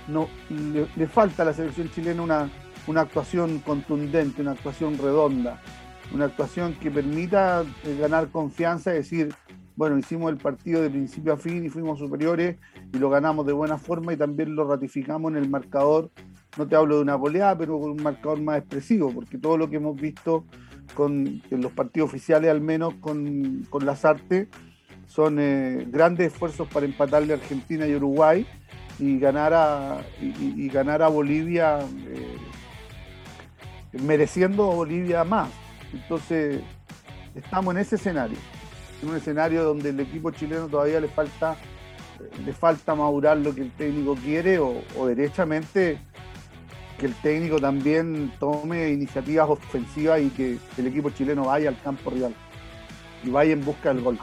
no le, falta a la selección chilena una, una actuación contundente, una actuación redonda, una actuación que permita eh, ganar confianza, y decir, bueno, hicimos el partido de principio a fin y fuimos superiores y lo ganamos de buena forma y también lo ratificamos en el marcador. No te hablo de una goleada, pero con un marcador más expresivo, porque todo lo que hemos visto con, en los partidos oficiales, al menos con, con las artes, son eh, grandes esfuerzos para empatarle a Argentina y Uruguay y ganar a, y, ganar a Bolivia, eh, mereciendo a Bolivia más. Entonces, estamos en ese escenario, en un escenario donde el equipo chileno todavía le falta, le falta madurar lo que el técnico quiere o, o derechamente que el técnico también tome iniciativas ofensivas y que el equipo chileno vaya al campo real y vaya en busca del gol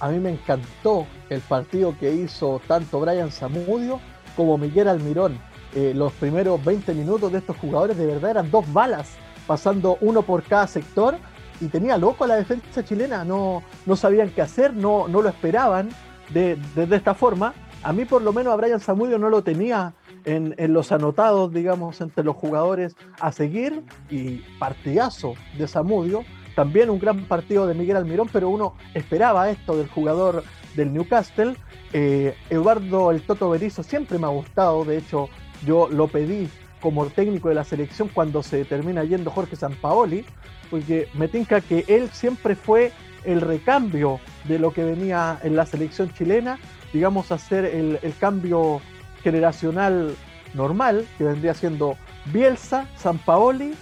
a mí me encantó el partido que hizo tanto Brian Zamudio como Miguel Almirón. Eh, los primeros 20 minutos de estos jugadores de verdad eran dos balas, pasando uno por cada sector y tenía loco a la defensa chilena, no, no sabían qué hacer, no, no lo esperaban de, esta forma. A mí por lo menos a Brian Zamudio no lo tenía en, en, los anotados, digamos, entre los jugadores a seguir y partidazo de Zamudio también un gran partido de Miguel Almirón, pero uno esperaba esto del jugador del Newcastle. Eh, Eduardo el Toto Berizzo siempre me ha gustado, de hecho yo lo pedí como técnico de la selección cuando se termina yendo Jorge Sampaoli, porque me tinca que él siempre fue el recambio de lo que venía en la selección chilena, digamos hacer el, el cambio generacional normal, que vendría siendo Bielsa, Sampaoli,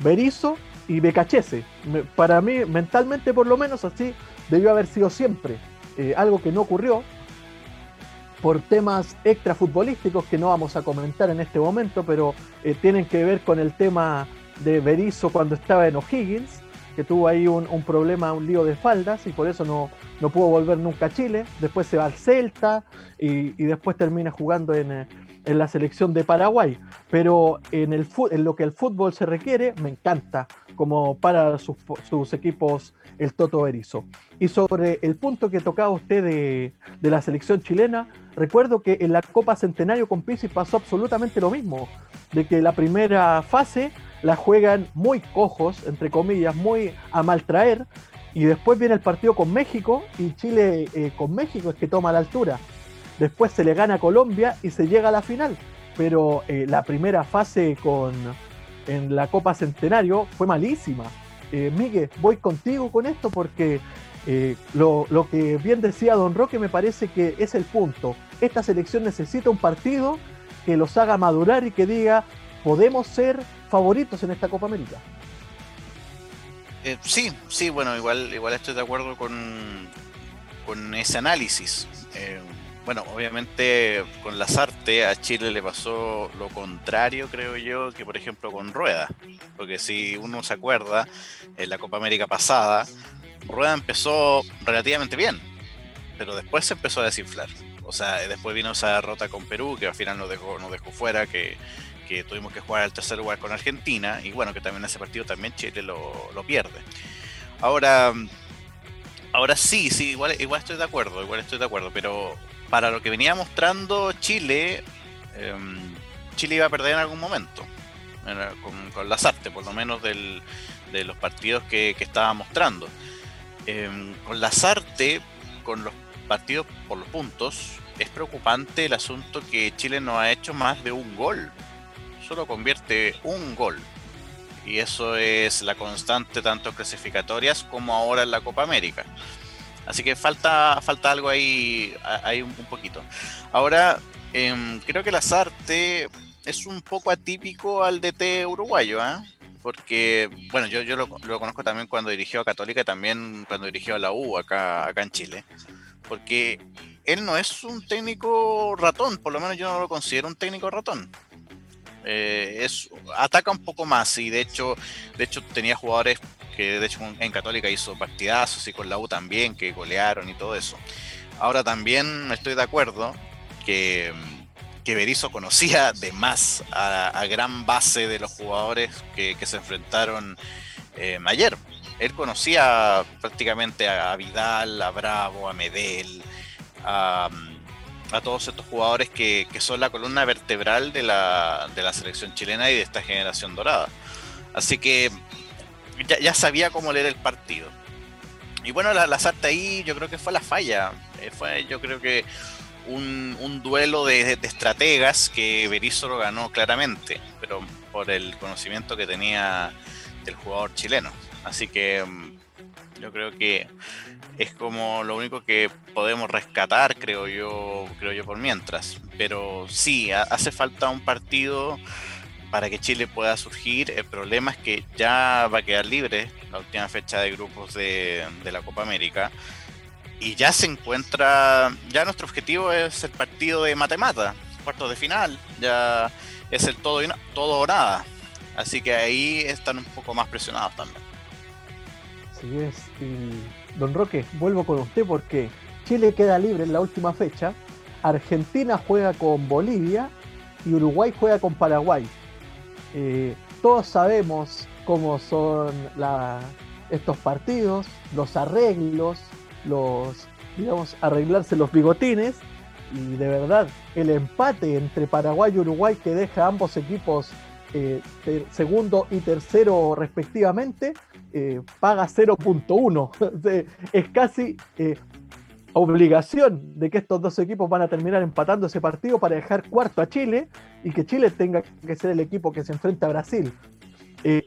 Berizzo y Becachese. Para mí, mentalmente por lo menos, así debió haber sido siempre. Eh, algo que no ocurrió por temas extrafutbolísticos que no vamos a comentar en este momento, pero eh, tienen que ver con el tema de Berizzo cuando estaba en O'Higgins, que tuvo ahí un, problema, un lío de faldas y por eso no, no pudo volver nunca a Chile. Después se va al Celta y, después termina jugando en, eh, en, la selección de Paraguay. Pero en, el, en lo que el fútbol se requiere, me encanta como para sus, equipos el Toto Erizo. Y sobre el punto que tocaba usted de, la selección chilena, recuerdo que en la Copa Centenario con Pizzi pasó absolutamente lo mismo, de que la primera fase la juegan muy cojos, entre comillas, muy a maltraer, y después viene el partido con México, y Chile eh, con México es que toma la altura. Después se le gana a Colombia y se llega a la final. Pero eh, la primera fase con, en la Copa Centenario fue malísima. Eh, Miguel, voy contigo con esto porque eh, lo, que bien decía Don Roque me parece que es el punto. Esta selección necesita un partido que los haga madurar y que diga, podemos ser favoritos en esta Copa América. Eh, sí, sí, bueno, igual, igual estoy de acuerdo con, con ese análisis. Bueno, obviamente con las artes a Chile le pasó lo contrario, creo yo, que por ejemplo con Rueda. Porque si uno se acuerda, en la Copa América pasada, Rueda empezó relativamente bien, pero después se empezó a desinflar. O sea, después vino esa derrota con Perú, que al final nos dejó, nos dejó fuera, que, tuvimos que jugar al tercer lugar con Argentina, y bueno, que también ese partido también Chile lo, lo pierde. Ahora, ahora sí, sí, igual, igual estoy de acuerdo, igual estoy de acuerdo, pero para lo que venía mostrando Chile, em, Chile iba a perder en algún momento. Con, las artes, por lo menos de los partidos que, estaba mostrando. Em, con las artes, con los partidos por los puntos, es preocupante el asunto que Chile no ha hecho más de un gol. Solo convierte un gol. Y eso es la constante tanto clasificatorias como ahora en la Copa América. Así que falta, falta algo ahí, ahí un, poquito. Ahora, em, creo que Lazarte es un poco atípico al DT uruguayo, ¿eh? Porque, bueno, yo, yo lo, conozco también cuando dirigió a Católica y también cuando dirigió a la U acá, acá en Chile. Porque él no es un técnico ratón, por lo menos yo no lo considero un técnico ratón. Eh, es, ataca un poco más y de hecho, de hecho tenía jugadores que de hecho en Católica hizo partidazos y con la U también, que golearon y todo eso. Ahora también estoy de acuerdo que, que Berizzo conocía de más a, gran base de los jugadores que, se enfrentaron eh, ayer. Él conocía prácticamente a, Vidal, a Bravo, a Medel, a, todos estos jugadores que, son la columna vertebral de la, selección chilena y de esta generación dorada. Así que ya, sabía cómo leer el partido. Y bueno, la, la ahí yo creo que fue la falla. Eh, fue yo creo que un, duelo de, estrategas que Berizzo lo ganó claramente, pero por el conocimiento que tenía del jugador chileno. Así que mm, yo creo que es como lo único que podemos rescatar, creo yo, creo yo por mientras. Pero sí, hace falta un partido para que Chile pueda surgir. El problema es que ya va a quedar libre la última fecha de grupos de, la Copa América y ya se encuentra, ya nuestro objetivo es el partido de cuartos de final, ya es el todo, todo o nada. Así que ahí están un poco más presionados también. Así es. Y, don Roque, vuelvo con usted porque Chile queda libre en la última fecha, Argentina juega con Bolivia y Uruguay juega con Paraguay. Eh, todos sabemos cómo son estos partidos, los arreglos, los, digamos, arreglarse los bigotines. Y de verdad, el empate entre Paraguay y Uruguay que deja a ambos equipos eh, segundo y tercero respectivamente, eh, paga 0.1. es casi obligación de que estos dos equipos van a terminar empatando ese partido para dejar cuarto a Chile y que Chile tenga que ser el equipo que se enfrenta a Brasil.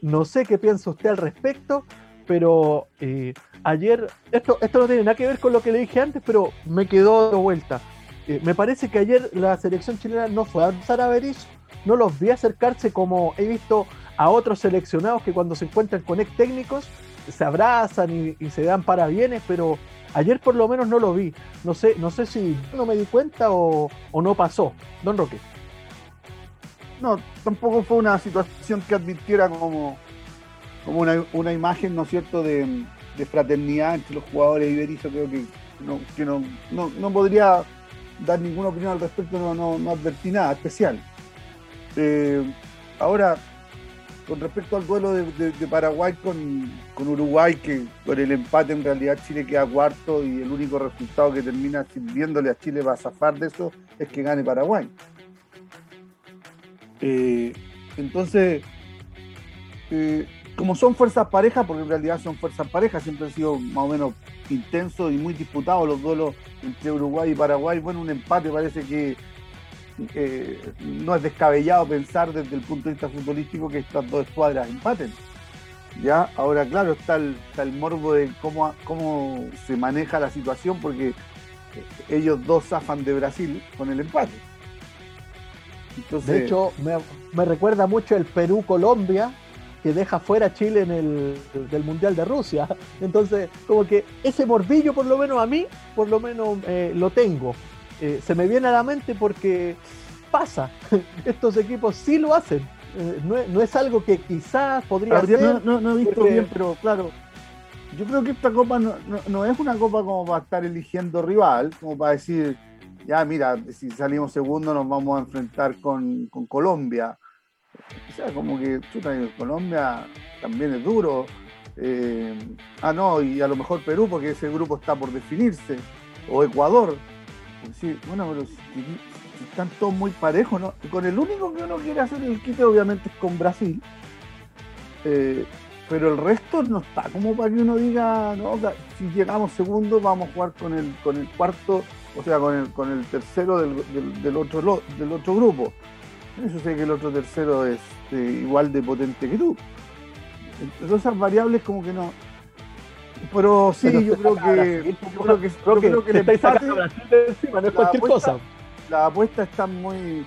no sé qué piensa usted al respecto, pero eh, ayer, esto, esto no tiene nada que ver con lo que le dije antes, pero me quedó de vuelta. Eh, me parece que ayer la selección chilena no fue a alzar a Berizzo, no los vi acercarse como he visto a otros seleccionados que cuando se encuentran con ex técnicos se abrazan y, se dan parabienes, pero ayer por lo menos no lo vi. No sé, no sé si no me di cuenta o, o no pasó. Don Roque. No, tampoco fue una situación que advirtiera como, como una, una imagen, ¿no es cierto?, de, fraternidad entre los jugadores y Berizzo, creo que no, que no, no, podría dar ninguna opinión al respecto, no, no, no advertí nada especial. Eh, ahora, con respecto al duelo de, Paraguay con, con, Uruguay, que con el empate en realidad Chile queda cuarto y el único resultado que termina sirviéndole a Chile para zafar de eso es que gane Paraguay. Eh, entonces, eh, como son fuerzas parejas, porque en realidad son fuerzas parejas, siempre han sido más o menos intensos y muy disputados los duelos entre Uruguay y Paraguay. Bueno, un empate parece que no es descabellado pensar desde el punto de vista futbolístico que estas dos escuadras empaten. Ya, ahora claro, está el, morbo de cómo, cómo se maneja la situación, porque ellos dos zafan de Brasil con el empate. de hecho, me, me recuerda mucho el Perú-Colombia, que deja fuera a Chile en el del Mundial de Rusia. Entonces, como que ese morbillo, por lo menos a mí, por lo menos eh, lo tengo. Eh, se me viene a la mente porque pasa. Estos equipos sí lo hacen. Eh, no, es, algo que quizás podría ser. No, no, he visto bien, pero claro. Yo creo que esta copa no, es una copa como para estar eligiendo rival, como para decir, ya mira, si salimos segundo nos vamos a enfrentar con, con Colombia o sea, como que chuta, Colombia también es duro. Eh, ah, no, y a lo mejor Perú, porque ese grupo está por definirse. O Ecuador. Sí, bueno, pero si, están todos muy parejos, ¿no? con el único que uno quiere hacer el quite, obviamente, es con Brasil. Eh, pero el resto no está como para que uno diga, no, si llegamos segundo, vamos a jugar con el, con el cuarto, o sea, con el, con el tercero del, otro, del otro grupo. Eso sé que el otro tercero es eh, igual de potente que tú. Entonces esas variables como que no. Pero sí, yo creo que. Yo creo que, creo que el empate, encima, no es cualquier cosa. Las apuestas están muy.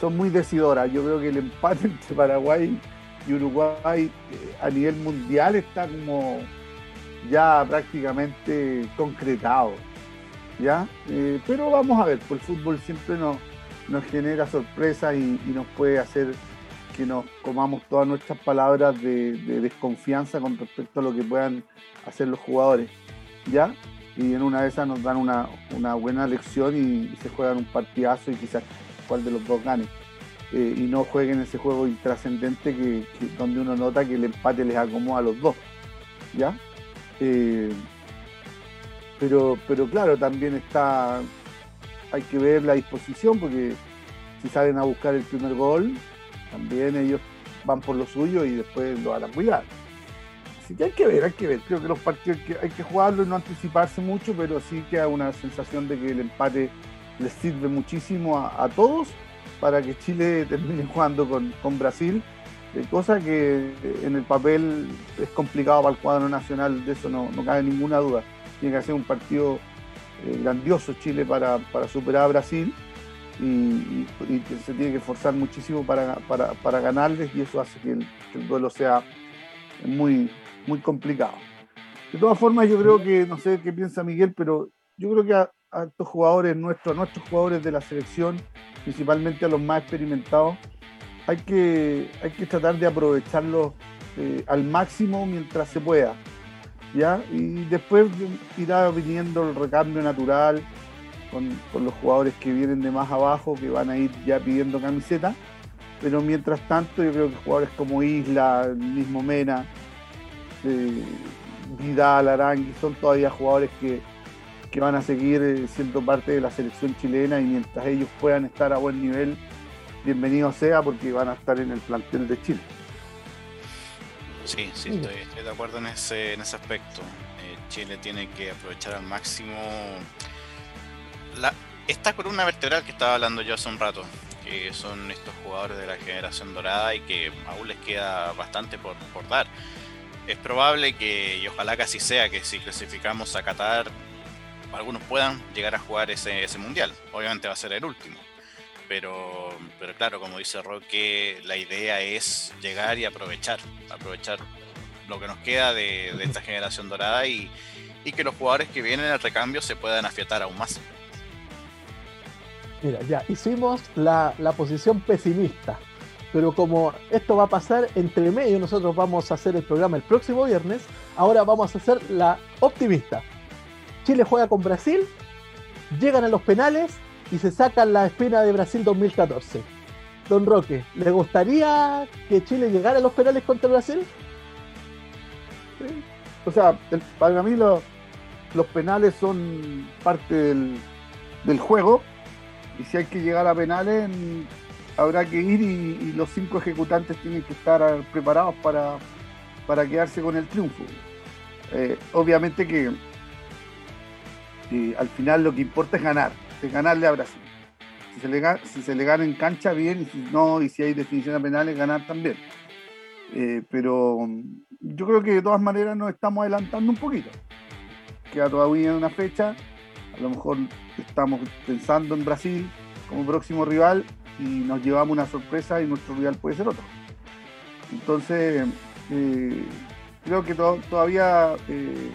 son muy decidoras. Yo creo que el empate entre Paraguay y Uruguay eh, a nivel mundial está como ya prácticamente concretado. ¿Ya? Eh, pero vamos a ver, pues el fútbol siempre nos nos genera sorpresa y, nos puede hacer que nos comamos todas nuestras palabras de, desconfianza con respecto a lo que puedan hacer los jugadores. ¿Ya? Y en una de esas nos dan una, buena lección y, se juegan un partidazo y quizás cuál de los dos gane. Eh, y no jueguen ese juego intrascendente que, donde uno nota que el empate les acomoda a los dos. ¿Ya? Eh, pero, pero claro, también está. Hay que ver la disposición, porque si salen a buscar el primer gol, también ellos van por lo suyo y después lo van a cuidar. Así que hay que ver, hay que ver. Creo que los partidos hay que, hay que jugarlo y no anticiparse mucho, pero sí queda una sensación de que el empate les sirve muchísimo a todos para que Chile termine jugando con, Brasil, eh, cosa que eh, en el papel es complicado para el cuadro nacional, de eso no, cabe ninguna duda. Tiene que hacer un partido eh, grandioso Chile para, superar a Brasil y, se tiene que esforzar muchísimo para, ganarles y eso hace que el, duelo sea muy, muy complicado. De todas formas, yo creo que, no sé qué piensa Miguel, pero yo creo que a, estos jugadores nuestros, a nuestros jugadores de la selección, principalmente a los más experimentados, hay que, hay que tratar de aprovecharlos eh, al máximo mientras se pueda. ¿ya? Y después irá viniendo el recambio natural con, los jugadores que vienen de más abajo, que van a ir ya pidiendo camiseta. Pero mientras tanto, yo creo que jugadores como Isla, el mismo Mena, eh, Vidal, Arangui, son todavía jugadores que, que van a seguir eh, siendo parte de la selección chilena y mientras ellos puedan estar a buen nivel, bienvenido sea porque van a estar en el plantel de Chile. Sí, sí, estoy, de acuerdo en ese, en ese aspecto. Eh, Chile tiene que aprovechar al máximo la, esta columna vertebral que estaba hablando yo hace un rato, que son estos jugadores de la generación dorada y que aún les queda bastante por, por dar. Es probable que, y ojalá que así sea, que si clasificamos a Qatar algunos puedan llegar a jugar ese, ese mundial. Obviamente va a ser el último. Pero, pero claro, como dice Roque, la idea es llegar y aprovechar, aprovechar lo que nos queda de, esta generación dorada y, que los jugadores que vienen al recambio se puedan afiatar aún más. Mira, ya hicimos la, la posición pesimista, pero como esto va a pasar entre medio, nosotros vamos a hacer el programa el próximo viernes, ahora vamos a hacer la optimista. Chile juega con Brasil, llegan a los penales y se sacan la espina de Brasil 2014. Don Roque, ¿le gustaría que Chile llegara a los penales contra Brasil? O sea, para mí los penales son parte del, juego y si hay que llegar a penales habrá que ir y, los cinco ejecutantes tienen que estar preparados para, para quedarse con el triunfo. Eh, obviamente que al final lo que importa es ganar, es ganarle a Brasil. Si se, le, si se le gana en cancha, bien, y si no, y si hay definición a penales, ganar también. Eh, pero mm, yo creo que de todas maneras nos estamos adelantando un poquito. Queda todavía una fecha, a lo mejor estamos pensando en Brasil como próximo rival y nos llevamos una sorpresa y nuestro rival puede ser otro. Entonces, eh, creo que todavía eh,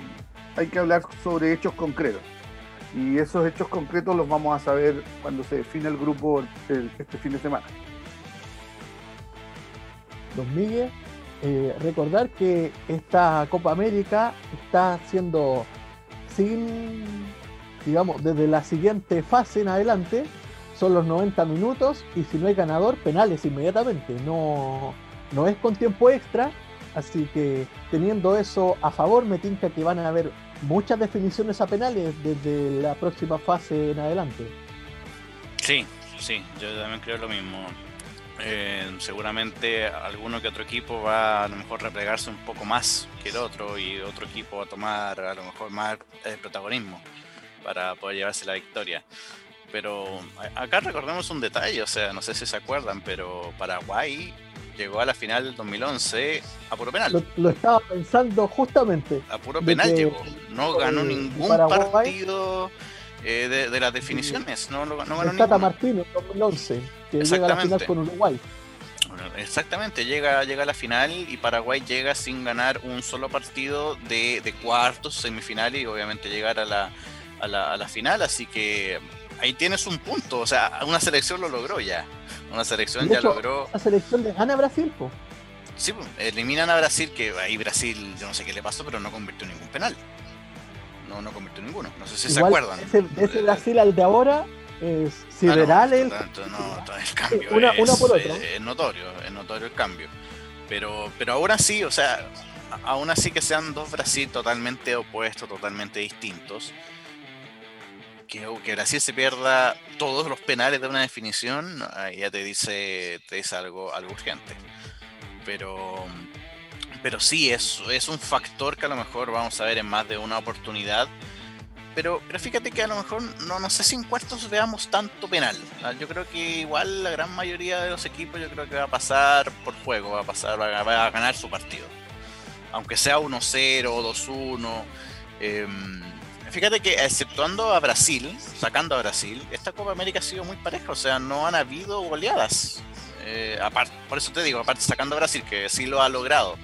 hay que hablar sobre hechos concretos. Y esos hechos concretos los vamos a saber cuando se define el grupo este fin de semana. Don Miguel, eh, recordar que esta Copa América está siendo sin, digamos, desde la siguiente fase en adelante, son los 90 minutos y si no hay ganador, penales inmediatamente. No, no es con tiempo extra, así que teniendo eso a favor, me tinca que van a haber muchas definiciones a penales desde la próxima fase en adelante. Sí, sí, yo también creo lo mismo. Eh, seguramente alguno que otro equipo va a lo mejor replegarse un poco más que el otro y otro equipo va a tomar a lo mejor más eh, protagonismo para poder llevarse la victoria. Pero acá recordemos un detalle, o sea, no sé si se acuerdan, pero Paraguay llegó a la final del 2011 a puro penal. Lo, estaba pensando justamente. A puro penal llegó. No ganó ningún partido eh, de, las definiciones. No, no, ganó Tata Martino 2011, que llega a la final con Uruguay. Exactamente, llega, llega a la final y Paraguay llega sin ganar un solo partido de, de cuartos, semifinal y obviamente llegar a la, a la, a la final. Así que ahí tienes un punto. O sea, una selección lo logró ya. Una selección ya logró. La selección le gana a Brasil, po. Sí, eliminan a Brasil, que ahí Brasil, yo no sé qué le pasó, pero no convirtió ningún penal. No, no convirtió ninguno. No sé si se acuerdan. Ese, ese Brasil al de ahora es sideral el... cambio una, es, por otra. Es, notorio, es notorio el cambio. Pero, pero ahora sí, o sea, aún así que sean dos Brasil totalmente opuestos, totalmente distintos, que, que, Brasil se pierda todos los penales de una definición, ya te dice, te dice algo, algo urgente. Pero, pero sí, es, es un factor que a lo mejor vamos a ver en más de una oportunidad pero, pero fíjate que a lo mejor no, no sé si en cuartos veamos tanto penal. Ah, yo creo que igual la gran mayoría de los equipos yo creo que va a pasar por juego, va a pasar, va a, ganar su partido. Aunque sea 1-0, 2-1. Em, fíjate que exceptuando a Brasil, sacando a Brasil, esta Copa América ha sido muy pareja, o sea, no han habido goleadas. Eh, aparte, por eso te digo, aparte sacando a Brasil, que sí lo ha logrado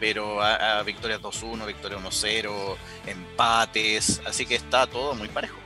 pero a, victorias 2-1, victoria 1-0, empates, así que está todo muy parejo.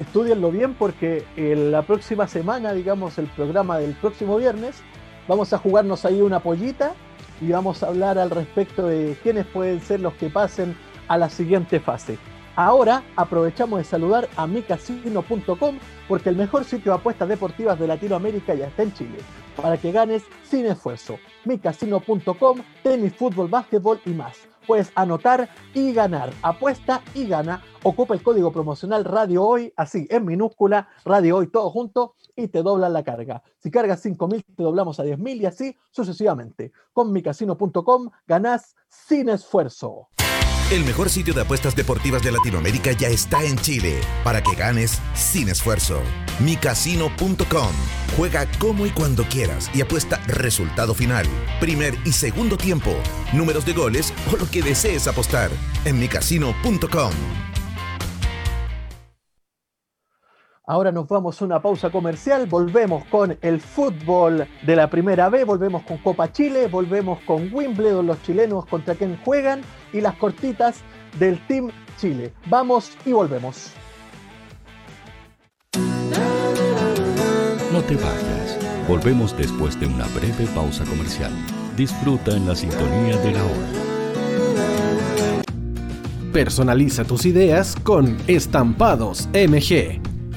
Estudianlo bien porque la próxima semana, digamos, el programa del próximo viernes, vamos a jugarnos ahí una pollita y vamos a hablar al respecto de quiénes pueden ser los que pasen a la siguiente fase. Ahora aprovechamos de saludar a micasino.com porque el mejor sitio de apuestas deportivas de Latinoamérica ya está en Chile, para que ganes sin esfuerzo. micasino.com, tenis, fútbol, básquetbol y más. Puedes anotar y ganar. Apuesta y gana. Ocupa el código promocional Radio Hoy, así en minúscula, Radio Hoy todo junto y te doblan la carga. Si cargas 5.000 te doblamos a 10.000 y así sucesivamente. Con micasino.com ganás sin esfuerzo. El mejor sitio de apuestas deportivas de Latinoamérica ya está en Chile para que ganes sin esfuerzo. Micasino.com. Juega como y cuando quieras y apuesta resultado final, primer y segundo tiempo, números de goles o lo que desees apostar en micasino.com. Ahora nos vamos a una pausa comercial, volvemos con el fútbol de la primera B, volvemos con Copa Chile, volvemos con Wimbledon, los chilenos contra quien juegan y las cortitas del Team Chile. Vamos y volvemos. No te vayas. Volvemos después de una breve pausa comercial. Disfruta en la sintonía de la hora. Personaliza tus ideas con Estampados MG.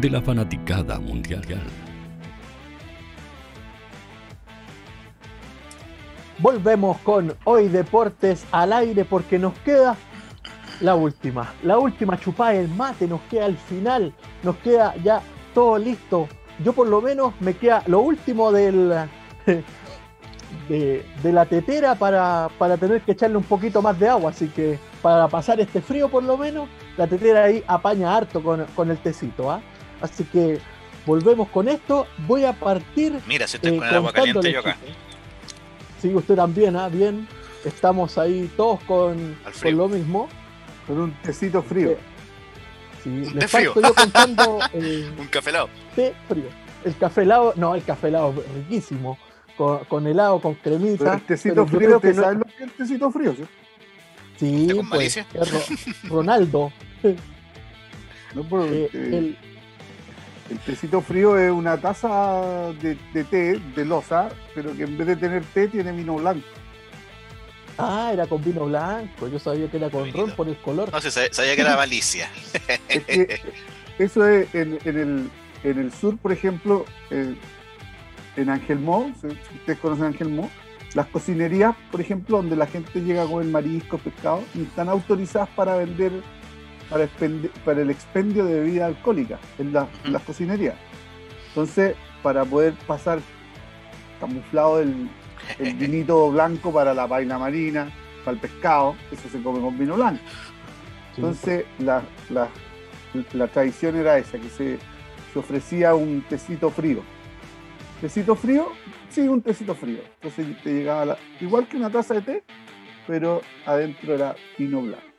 de la fanaticada mundial. Volvemos con Hoy Deportes al aire porque nos queda la última. La última chupada del mate, nos queda al final. Nos queda ya todo listo. Yo por lo menos me queda lo último del, de, de la tetera para, para tener que echarle un poquito más de agua. Así que para pasar este frío por lo menos, la tetera ahí apaña harto con, con el tecito. ¿ah? Así que volvemos con esto. Voy a partir. Mira, si estoy con el agua caliente yo acá. Sí, usted también, ¿ah? Bien. Estamos ahí todos con, con lo mismo. Con un tecito frío. Sí, Un les té frío. yo contando el Un café helado. té frío. El café helado, no, el café helado es riquísimo. Con, con helado, con cremita. Pero el tecito pero frío, ¿usted no- sabe lo que es el tecito frío? ¿sí? Sí, ¿Está con pues, Ronaldo. No, pero, Eh, eh, el- El tecito frío es una taza de, de té de loza, pero que en vez de tener té tiene vino blanco. ah, era con vino blanco. Yo sabía que era con ron por el color. No sé, sabía- que era malicia. Es que eso es en, en el, en el sur, por ejemplo, eh, en Angelmó, si ustedes conocen Angelmó, las cocinerías, por ejemplo, donde la gente llega con el marisco, pescado, y están autorizadas para vender, para, para el expendio de bebida alcohólica en, las cocinerías. Entonces, para poder pasar camuflado el, el vinito blanco para la paila marina, para el pescado, eso se come con vino blanco. Entonces, la, la, tradición era esa, que se, se ofrecía un tecito frío. ¿Tecito frío? Sí, un tecito frío. Entonces te llegaba igual que una taza de té, pero adentro era vino blanco.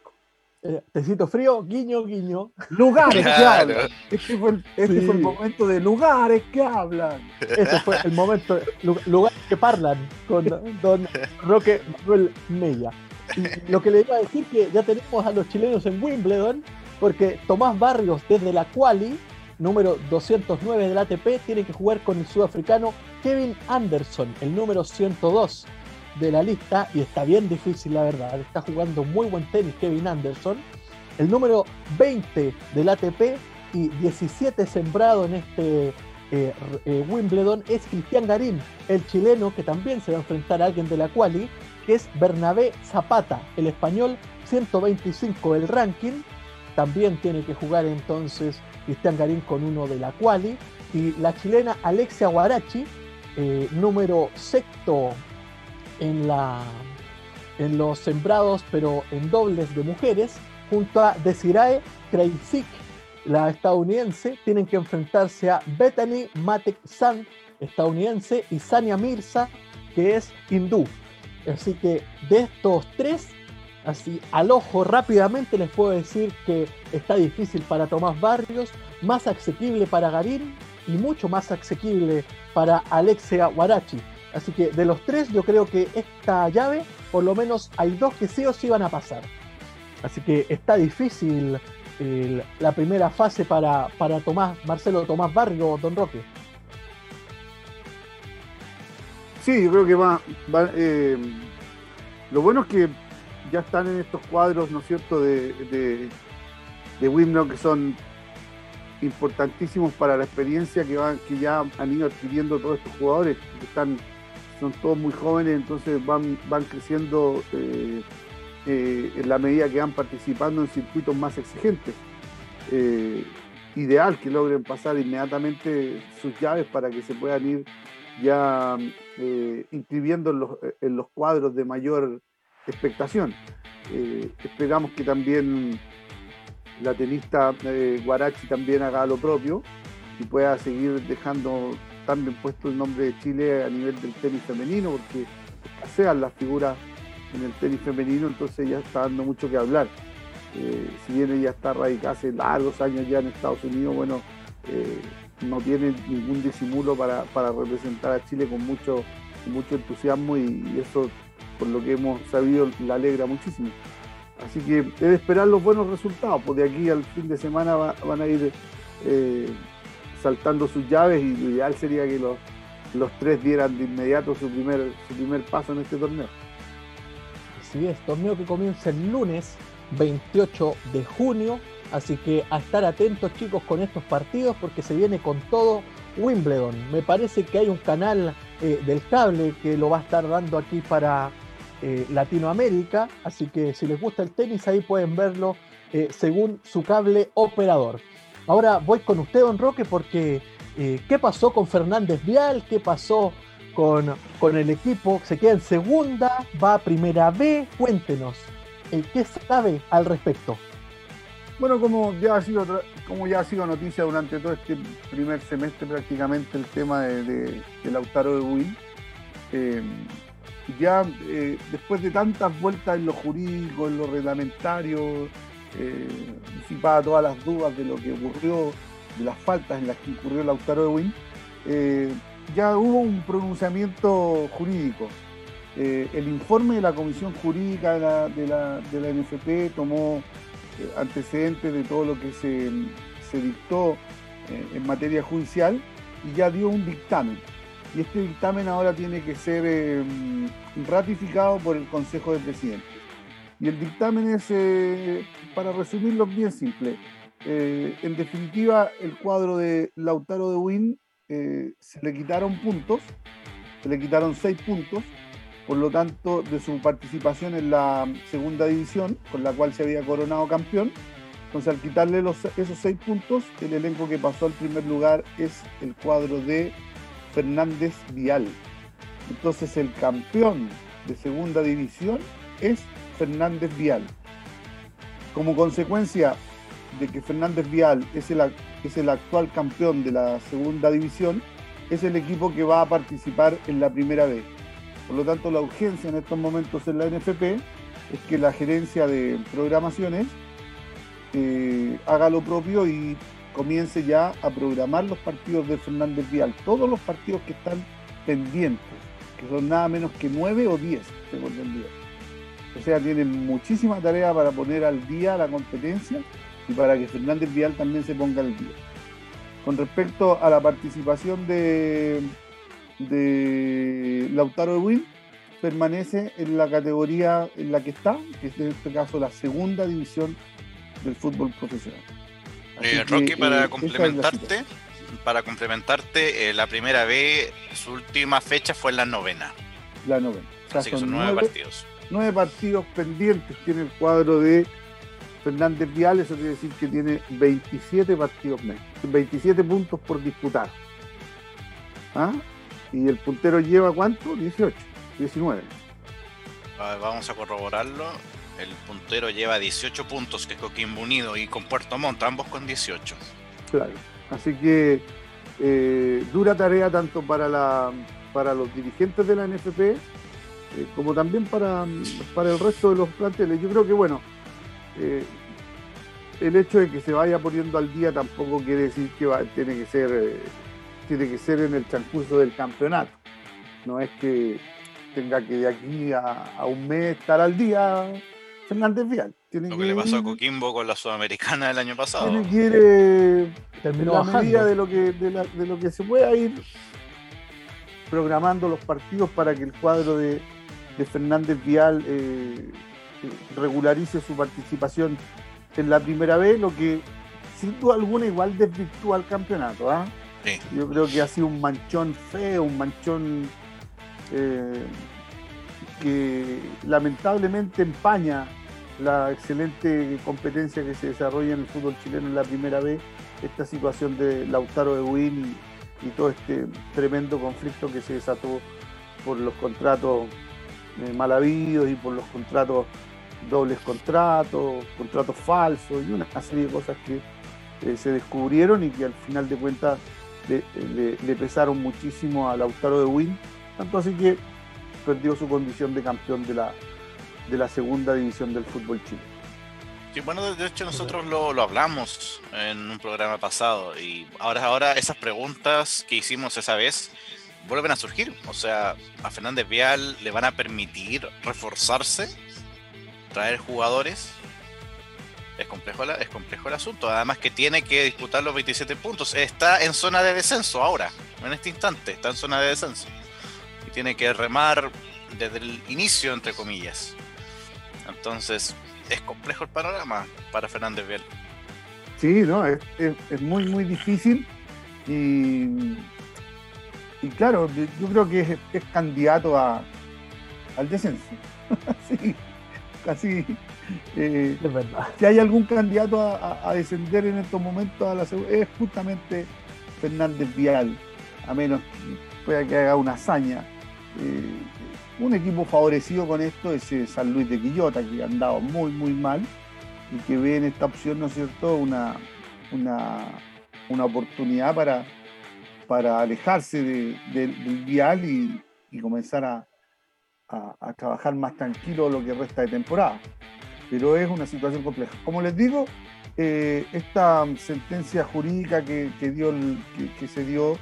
Eh, tecito frío, guiño, guiño. Lugares que hablan. Este fue el, este fue el momento de lugares que hablan. Este fue el momento, de lugares que parlan con don Roque Manuel Mella. Y lo que le iba a decir que ya tenemos a los chilenos en Wimbledon, porque Tomás Barrios desde la Quali, número 209 del ATP, tiene que jugar con el sudafricano Kevin Anderson, el número 102 de la lista, y está bien difícil la verdad, está jugando muy buen tenis Kevin Anderson. El número 20 del ATP y 17 sembrado en este eh, eh, Wimbledon es Cristian Garín, el chileno que también se va a enfrentar a alguien de la quali, que es Bernabé Zapata, el español 125 del ranking. También tiene que jugar entonces Cristian Garín con uno de la quali. Y la chilena Alexia Guarachi, eh, número sexto en, los sembrados, pero en dobles de mujeres, junto a Desirae Kreisik, la estadounidense, tienen que enfrentarse a Bethany Matek Sand, estadounidense, y Sania Mirza, que es hindú. Así que de estos tres, así al ojo rápidamente les puedo decir que está difícil para Tomás Barrios, más asequible para Garín y mucho más asequible para Alexia Warachi. Así que de los tres yo creo que esta llave, por lo menos hay dos que sí o sí van a pasar. Así que está difícil la primera fase para, para Tomás, Marcelo Tomás Barrio, Don Roque. Sí, yo creo que va. Eh, lo bueno es que ya están en estos cuadros, ¿no es cierto?, de, de, de que son importantísimos para la experiencia que, van, que ya han ido adquiriendo todos estos jugadores, que están, son todos muy jóvenes, entonces van, van creciendo eh, eh, en la medida que van participando en circuitos más exigentes. Eh, ideal que logren pasar inmediatamente sus llaves para que se puedan ir ya inscribiendo en los, cuadros de mayor expectación. esperamos que también la tenista Guarachi también haga lo propio y pueda seguir dejando también puesto el nombre de Chile a nivel del tenis femenino, porque sean las figuras en el tenis femenino, entonces ya está dando mucho que hablar. Eh, si bien ella está radicada hace largos años ya en Estados Unidos, bueno, eh, no tiene ningún disimulo para, representar a Chile con mucho, mucho entusiasmo y eso, por lo que hemos sabido, la alegra muchísimo. Así que es de esperar los buenos resultados, de aquí al fin de semana van a ir eh, saltando sus llaves y lo ideal sería que los, los tres dieran de inmediato su primer, su primer paso en este torneo. Así es, torneo que comienza el lunes 28 de junio, así que a estar atentos chicos con estos partidos porque se viene con todo Wimbledon. Me parece que hay un canal eh, del cable que lo va a estar dando aquí para eh, Latinoamérica, así que si les gusta el tenis ahí pueden verlo eh, según su cable operador. Ahora voy con usted, don Roque, porque eh, ¿qué pasó con Fernández Vial? ¿Qué pasó con, con, el equipo? ¿Se queda en segunda? ¿Va a primera B? Cuéntenos, ¿qué sabe al respecto? Bueno, como ya ha sido como ya ha sido noticia durante todo este primer semestre prácticamente el tema de, de, de Lautaro de Win, ya eh, después de tantas vueltas en lo jurídico, en lo reglamentario, eh, disipaba todas las dudas de lo que ocurrió, de las faltas en las que incurrió Lautaro de Win, eh, ya hubo un pronunciamiento jurídico. Eh, el informe de la Comisión Jurídica de la, de NFP tomó antecedentes de todo lo que se, dictó en materia judicial y ya dio un dictamen y este dictamen ahora tiene que ser eh, ratificado por el Consejo de Presidentes. Y el dictamen es, eh, para resumirlo bien simple, eh, en definitiva, el cuadro de Lautaro de Win eh, se le quitaron puntos, se le quitaron seis puntos, por lo tanto, de su participación en la segunda división, con la cual se había coronado campeón. Entonces, al quitarle esos seis puntos, el elenco que pasó al primer lugar es el cuadro de Fernández Vial. Entonces, el campeón de segunda división es Fernández Vial. Como consecuencia de que Fernández Vial es el, es el actual campeón de la segunda división, es el equipo que va a participar en la primera vez. Por lo tanto, la urgencia en estos momentos en la NFP es que la gerencia de programaciones eh, haga lo propio y comience ya a programar los partidos de Fernández Vial, todos los partidos que están pendientes, que son nada menos que nueve o diez, tengo entendido. O sea, tienen muchísima tarea para poner al día la competencia y para que Fernández Vial también se ponga al día. Con respecto a la participación de, de Lautaro de Win, permanece en la categoría en la que está, que es en este caso la segunda división del fútbol profesional. Eh, Rocky, para complementarte, para complementarte, la primera vez, su última fecha fue en la novena. La novena. Así que son nueve, partidos. Nueve partidos pendientes tiene el cuadro de Fernández Vial, eso quiere decir que tiene 27 partidos menos, 27 puntos por disputar. ¿Ah? Y el puntero lleva cuánto? 18, 19. Vamos a corroborarlo. El puntero lleva 18 puntos, que es Coquimbo Unido, y con Puerto Montt, ambos con 18. Claro. Así que eh, dura tarea tanto para, la, para los dirigentes de la NFP eh, como también para, para el resto de los planteles. Yo creo que, bueno, eh, el hecho de que se vaya poniendo al día tampoco quiere decir que tiene que ser eh, tiene que ser en el transcurso del campeonato. No es que tenga que de aquí a, un mes estar al día Fernández Vial. Tiene lo que, le pasó a Coquimbo con la Sudamericana el año pasado. Tiene que ir eh, la medida de lo que de, lo que se pueda ir programando los partidos para que el cuadro de, Fernández Vial regularice su participación en la primera vez, lo que sin duda alguna igual desvirtúa el campeonato. ¿ah? Yo creo que ha sido un manchón feo, un manchón eh, que lamentablemente empaña la excelente competencia que se desarrolla en el fútbol chileno en la primera vez, esta situación de Lautaro de Win y, todo este tremendo conflicto que se desató por los contratos eh, mal habidos y por los contratos dobles contratos, contratos falsos y una serie de cosas que eh, se descubrieron y que al final de cuentas le, pesaron muchísimo a Lautaro de Win, tanto así que perdió su condición de campeón de la, de la segunda división del fútbol chileno. Bueno, de hecho nosotros lo, lo, hablamos en un programa pasado y ahora, ahora esas preguntas que hicimos esa vez vuelven a surgir. O sea, a Fernández Vial le van a permitir reforzarse traer jugadores, es complejo, es complejo el asunto. Además que tiene que disputar los 27 puntos. Está en zona de descenso ahora, en este instante, está en zona de descenso. Y tiene que remar desde el inicio, entre comillas. Entonces, es complejo el panorama para Fernández Vial. Sí, no, es, muy, muy difícil. Y, y claro, yo creo que es, es candidato a, al descenso. sí casi eh, si hay algún candidato a, descender en estos momentos a la es justamente Fernández Vial, a menos que pueda que haga una hazaña. Eh, un equipo favorecido con esto es eh, San Luis de Quillota, que ha andado muy, muy mal y que ve en esta opción, ¿no es cierto?, una, una, oportunidad para, para alejarse del Vial y comenzar a, trabajar más tranquilo lo que resta de temporada. Pero es una situación compleja. Como les digo, eh, esta sentencia jurídica que, dio que, se dio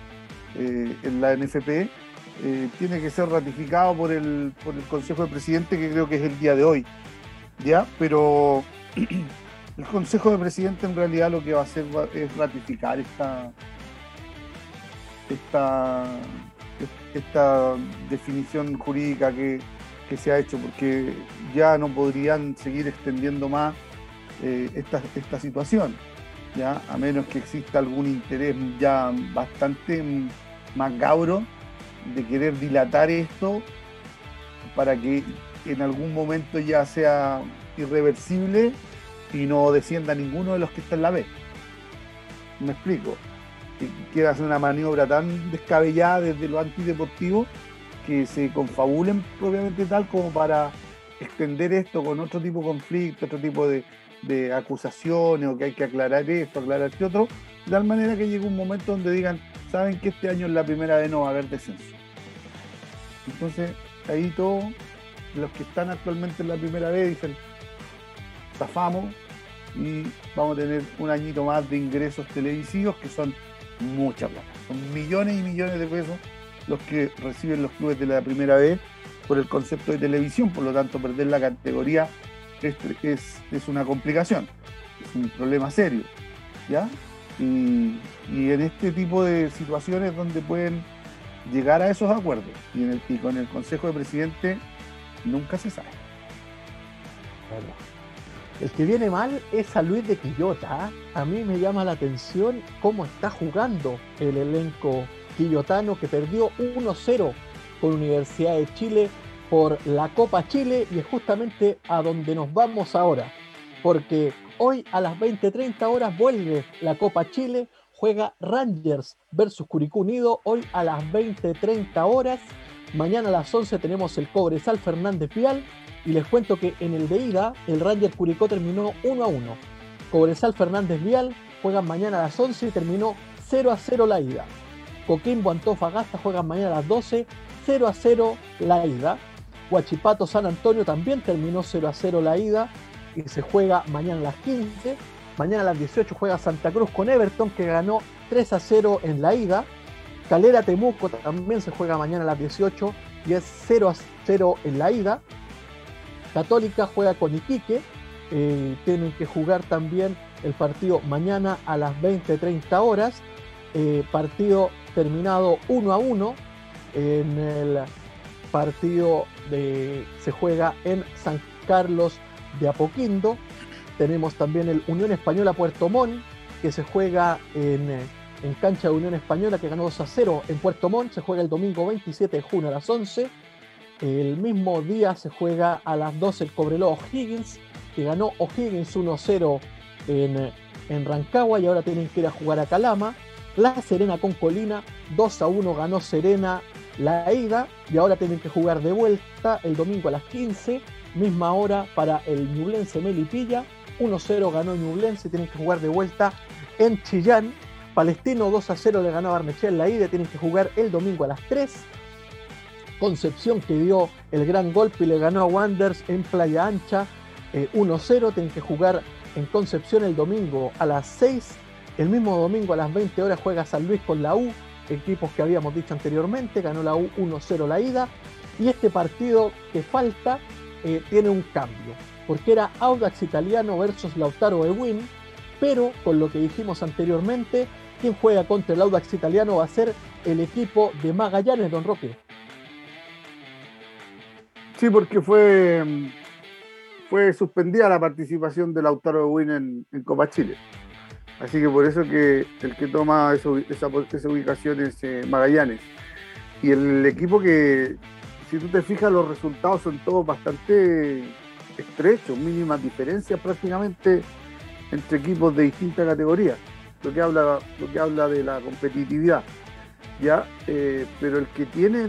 eh, en la NFP eh, tiene que ser ratificado por el, por el Consejo de Presidente, que creo que es el día de hoy. ¿Ya? Pero el Consejo de Presidente en realidad lo que va a hacer es ratificar esta, esta esta definición jurídica que, se ha hecho, porque ya no podrían seguir extendiendo más eh, esta, situación. ¿ya? a menos que exista algún interés ya bastante macabro de querer dilatar esto para que en algún momento ya sea irreversible y no descienda ninguno de los que están en la B. Me explico. Quiera hacer una maniobra tan descabellada desde lo antideportivo que se confabulen propiamente tal como para extender esto con otro tipo de conflicto, otro tipo de, acusaciones o que hay que aclarar esto, aclarar este otro, de tal manera que llegue un momento donde digan, saben que este año en la primera vez no va a haber descenso. Entonces, ahí todos los que están actualmente en la primera vez dicen, zafamos y vamos a tener un añito más de ingresos televisivos que son mucha plata. Son millones y millones de pesos los que reciben los clubes de la primera vez por el concepto de televisión, por lo tanto perder la categoría es, es, una complicación, es un problema serio. ¿ya? Y, en este tipo de situaciones donde pueden llegar a esos acuerdos y, en el, con el Consejo de Presidente nunca se sabe. El que viene mal es San Luis de Quillota. ¿ah? A mí me llama la atención cómo está jugando el elenco quillotano que perdió 1-0 con Universidad de Chile por la Copa Chile y es justamente a donde nos vamos ahora. Porque hoy a las 20:30 horas vuelve la Copa Chile, juega Rangers versus Curicú Unido, hoy a las 20:30 horas. Mañana a las 11 tenemos el Cobresal Fernández Vial y les cuento que en el de ida el Ranger Curicó terminó 1 a 1. Cobresal Fernández Vial juegan mañana a las 11 y terminó 0 a 0 la ida. Coquimbo Antofagasta juegan mañana a las 12, 0 a 0 la ida. Huachipato San Antonio también terminó 0 a 0 la ida y se juega mañana a las 15. Mañana a las 18 juega Santa Cruz con Everton que ganó 3 a 0 en la ida. Calera Temuco también se juega mañana a las 18 y es 0 a 0 en la ida. Católica juega con Iquique. Eh, tienen que jugar también el partido mañana a las 20-30 horas. Eh, partido terminado 1 a 1 en el partido se juega en San Carlos de Apoquindo. Tenemos también el Unión Española Puerto Montt, que se juega en, en, cancha de Unión Española, que ganó 2 a 0 en Puerto Montt. Se juega el domingo 27 de junio a las 11. El mismo día se juega a las 12 el Cobreloa O'Higgins, que ganó O'Higgins 1 a 0 en, en Rancagua y ahora tienen que ir a jugar a Calama. La Serena con Colina, 2 a 1 ganó Serena la ida y ahora tienen que jugar de vuelta el domingo a las 15, misma hora para el Ñublense Melipilla. 1-0 ganó Ñublense, tienen que jugar de vuelta en Chillán. Palestino 2 0 le ganó a Barnechea la ida, tienen que jugar el domingo a las 3. Concepción que dio el gran golpe y le ganó a Wanders en Playa Ancha 1-0, eh, tienen que jugar en Concepción el domingo a las 6. El mismo domingo a las 20 horas juega San Luis con la U equipos que habíamos dicho anteriormente, ganó la U 1-0 la ida, y este partido que falta eh, tiene un cambio, porque era Audax Italiano versus Lautaro Ewin, pero con lo que dijimos anteriormente, quien juega contra el Audax Italiano va a ser el equipo de Magallanes, Don Roque. Sí, porque fue, fue suspendida la participación de Lautaro Ewin en, en Copa Chile. Así que por eso que el que toma esa, ubicación es eh, Magallanes. Y el equipo que, si tú te fijas, los resultados son todos bastante estrechos, mínimas diferencias prácticamente entre equipos de distintas categorías, lo que habla, lo que habla de la competitividad. ¿ya? Eh, pero el que tiene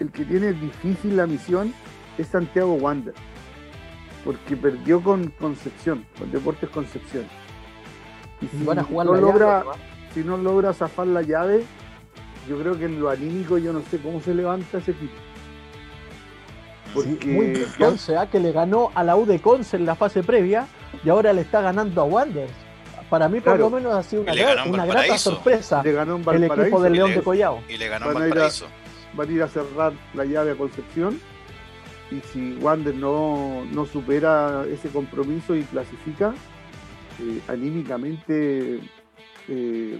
el que tiene difícil la misión es Santiago Wander, porque perdió con Concepción, con Deportes Concepción y si, van a jugar no logra, si no logra zafar la llave, yo creo que en lo anímico yo no sé cómo se levanta ese equipo. Porque muy Conce, ¿ah? que le ganó a la U de Conce en la fase previa y ahora le está ganando a Wanderers. Para mí, por lo menos, ha sido una, una grata sorpresa le ganó el equipo del León de Collao. Y le ganó a a, van a ir a cerrar la llave a Concepción. Y si Wander no, no supera ese compromiso y clasifica, eh, anímicamente eh,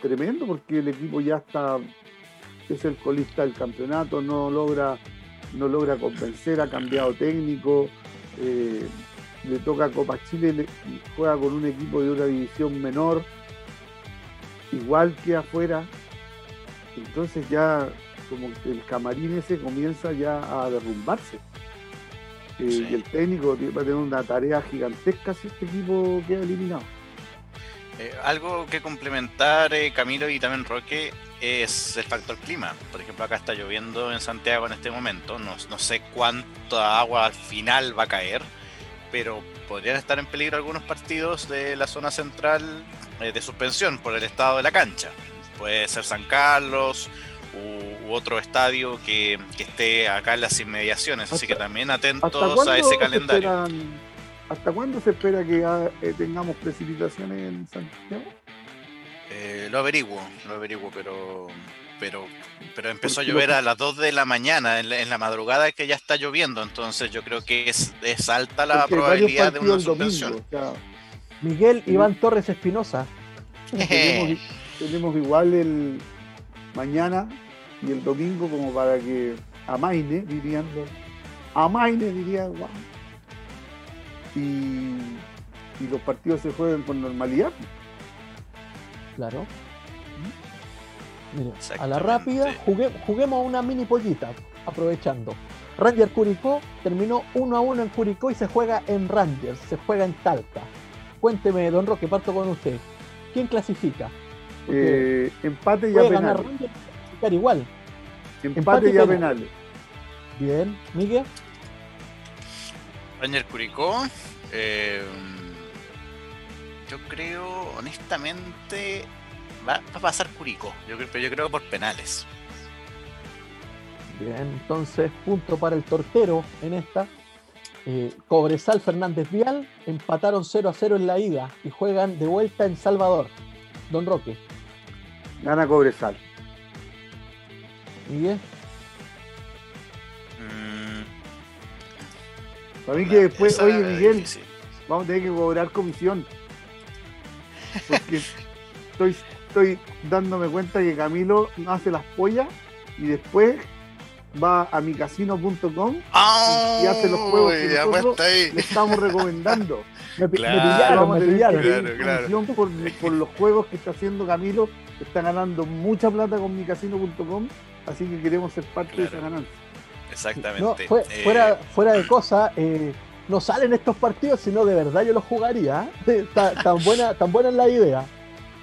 tremendo porque el equipo ya está, es el colista del campeonato, no logra, no logra convencer, ha cambiado técnico. Eh, le toca Copa Chile, le, juega con un equipo de una división menor, igual que afuera. Entonces ya como que el camarín ese comienza ya a derrumbarse. Eh, Sí. Y el técnico va a tener una tarea gigantesca si este equipo queda eliminado. Eh, algo que complementar, eh, Camilo y también Roque, es el factor clima. Por ejemplo, acá está lloviendo en Santiago en este momento. No, no sé cuánta agua al final va a caer, pero podrían estar en peligro algunos partidos de la zona central eh, de suspensión por el estado de la cancha. Puede ser San Carlos u, otro estadio que, que esté acá en las inmediaciones. Así que también ¿Hasta atentos a ese se calendario. esperan- ¿Hasta cuándo se espera que ah, eh, tengamos precipitaciones en Santiago? Eh, lo averiguo, lo averiguo, pero pero pero empezó a llover a las 2 de la mañana, en la, en la madrugada que ya está lloviendo, entonces yo creo que es, es alta la Porque probabilidad de una suspensión. domingo, Miguel Iván Torres Espinosa. tenemos, tenemos igual el mañana y el domingo como para que amaine, dirían los- amaine, dirían guau. y, y los partidos se juegan con normalidad. Claro. Mire, a la rápida, jugue- juguemos una mini pollita, aprovechando. Ranger Curicó terminó 1 a 1 en Curicó y se juega en Rangers, se juega en Talca. Cuénteme, don Roque, parto con usted. ¿Quién clasifica? Eh, empate y a ganar. Rangers igual. Empate y a penales. Bien, Miguel. Ranger Curicó, eh, yo creo, honestamente, va, va a pasar Curicó, yo creo, pero yo creo por penales. Bien, entonces punto para el tortero en esta. Eh, Cobresal Fernández Vial empataron 0 a 0 en la ida y juegan de vuelta en Salvador. Don Roque. Gana Cobresal. Miguel. Para mí que después, oye Miguel, difícil. vamos a tener que cobrar comisión. Porque estoy, estoy dándome cuenta que Camilo hace las pollas y después va a micasino.com y hace los juegos que nosotros puesta ahí. le estamos recomendando. Me, pi- me Claro, pillaron, me pillaron. Claro, claro. comisión por, por los juegos que está haciendo Camilo, está ganando mucha plata con micasino.com, así que queremos ser parte de esa ganancia. Exactamente. No, fue- Eh, fuera, fuera de cosa, eh, no salen estos partidos, sino de verdad yo los jugaría. ¿eh? Ta- tan, buena, tan buena es la idea.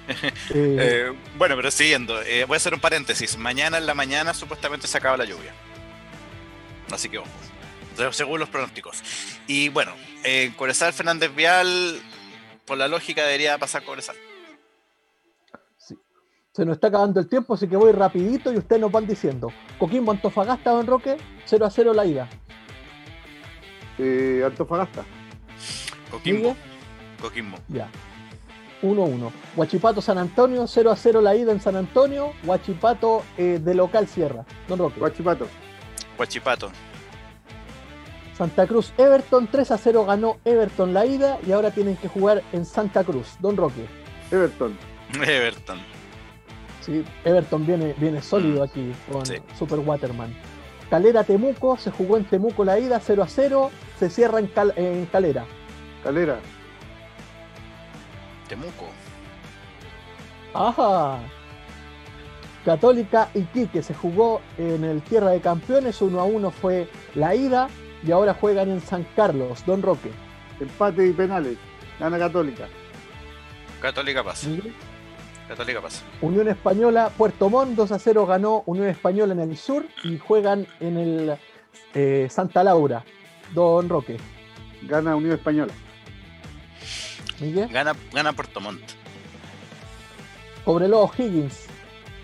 Eh, bueno, pero siguiendo, voy a hacer un paréntesis. Mañana en la mañana supuestamente se acaba la lluvia. Así que se- según los pronósticos. Y bueno, eh, Cobresal Fernández Vial, por la lógica debería pasar Cobresal. Se nos está acabando el tiempo, así que voy rapidito y ustedes nos van diciendo. Coquimbo Antofagasta, Don Roque, 0 a 0 la ida. Eh, Antofagasta. Coquimbo. Coquimbo. Ya. 1-1. Huachipato San Antonio, 0 a 0 la ida en San Antonio. Huachipato eh, de local cierra. Don Roque. Huachipato. Huachipato. Santa Cruz Everton, 3 a 0 ganó Everton la ida y ahora tienen que jugar en Santa Cruz. Don Roque. Everton. Everton. Sí, Everton viene, viene sólido aquí con Super Waterman. Calera Temuco, se jugó en Temuco la ida, 0 a 0, se cierra en, Cal- en Calera. Calera. Temuco. Ajá. Católica Iquique se jugó en el Tierra de Campeones, 1 a 1 fue la ida y ahora juegan en San Carlos, Don Roque. Empate y penales. Gana Católica. Católica pasa. Católica pasa. Unión Española, Puerto Montt 2 a 0 ganó Unión Española en el sur y juegan en el eh, Santa Laura, Don Roque. Gana Unión Española. Miguel. Gana, gana Puerto Montt. Cobreloa Higgins.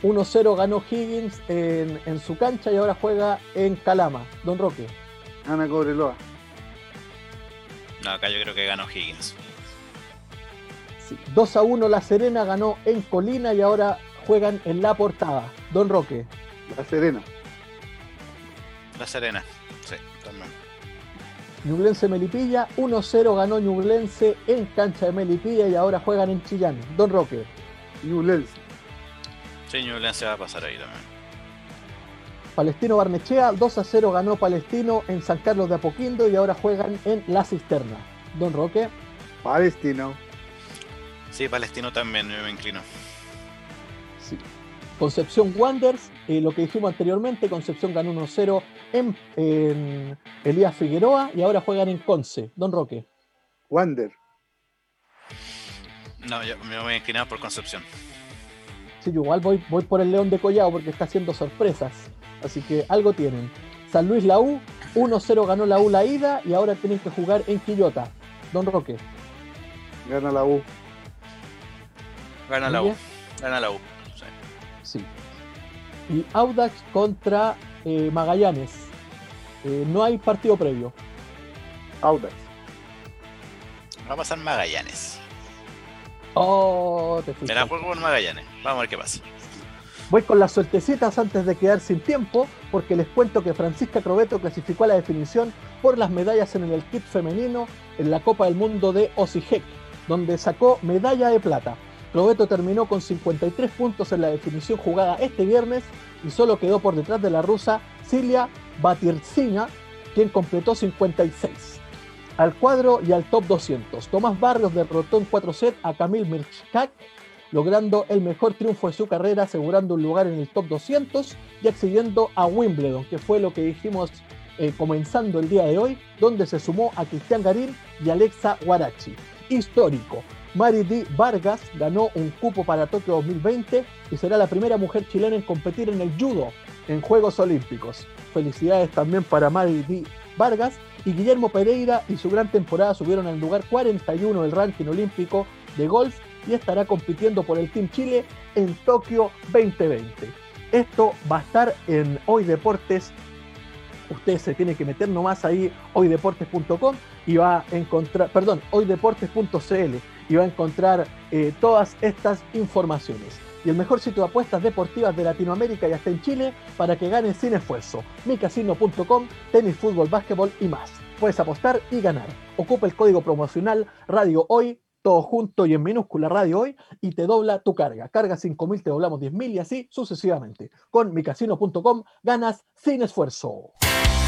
1-0 ganó Higgins en, en su cancha y ahora juega en Calama. Don Roque. Gana Cobreloa. No, acá yo creo que ganó Higgins. 2 a 1 La Serena ganó en Colina y ahora juegan en La Portada. Don Roque. La Serena. La Serena. Sí, también. Ñublense Melipilla. 1-0 ganó Ñublense en cancha de Melipilla y ahora juegan en Chillán. Don Roque. Ñublense. Sí, Ñublense va a pasar ahí también. Palestino Barnechea. 2 a 0 ganó Palestino en San Carlos de Apoquindo y ahora juegan en La Cisterna. Don Roque. Palestino. Sí, Palestino también, me inclino. Sí. Concepción Wanderers, eh, lo que dijimos anteriormente, Concepción ganó 1-0 en, en, Elías Figueroa y ahora juegan en Conce. Don Roque. Wander. No, yo me voy a inclinar por Concepción. Sí, yo igual voy, voy por el León de Collado porque está haciendo sorpresas. Así que algo tienen. San Luis la U, 1-0 ganó la U la ida y ahora tienen que jugar en Quillota. Don Roque. Gana la U. Gana la U. Gana la U. Sí. Y Audax contra eh, Magallanes. Eh, no hay partido previo. Audax. Va a pasar Magallanes. Oh, te Me la juego con Magallanes. Vamos a ver qué pasa. Voy con las suertecitas antes de quedar sin tiempo, porque les cuento que Francisca Crobeto clasificó a la definición por las medallas en el kit femenino en la Copa del Mundo de Osijek, donde sacó medalla de plata. Crobeto terminó con 53 puntos en la definición jugada este viernes y solo quedó por detrás de la rusa Silvia Batirtsina, quien completó 56. Al cuadro y al top 200, Tomás Barrios derrotó en 4 sets a Camil Mirchkak, logrando el mejor triunfo de su carrera, asegurando un lugar en el top 200 y accediendo a Wimbledon, que fue lo que dijimos eh, comenzando el día de hoy, donde se sumó a Cristian Garín y Alexa Guarachi. Histórico. Mari D. Vargas ganó un cupo para Tokio 2020 y será la primera mujer chilena en competir en el judo en Juegos Olímpicos. Felicidades también para Mari D. Vargas y Guillermo Pereira y su gran temporada subieron al lugar 41 del ranking olímpico de golf y estará compitiendo por el Team Chile en Tokio 2020. Esto va a estar en Hoy Deportes. Usted se tiene que meter nomás ahí hoydeportes.com y va a encontrar, perdón, hoydeportes.cl y va a encontrar eh, todas estas informaciones. Y el mejor sitio de apuestas deportivas de Latinoamérica y hasta en Chile para que ganes sin esfuerzo. micasino.com, tenis, fútbol, básquetbol y más. Puedes apostar y ganar. Ocupa el código promocional Radio Hoy todo junto y en minúscula radio hoy y te dobla tu carga. Carga 5.000, te doblamos 10.000 y así sucesivamente. Con micasino.com ganas sin esfuerzo.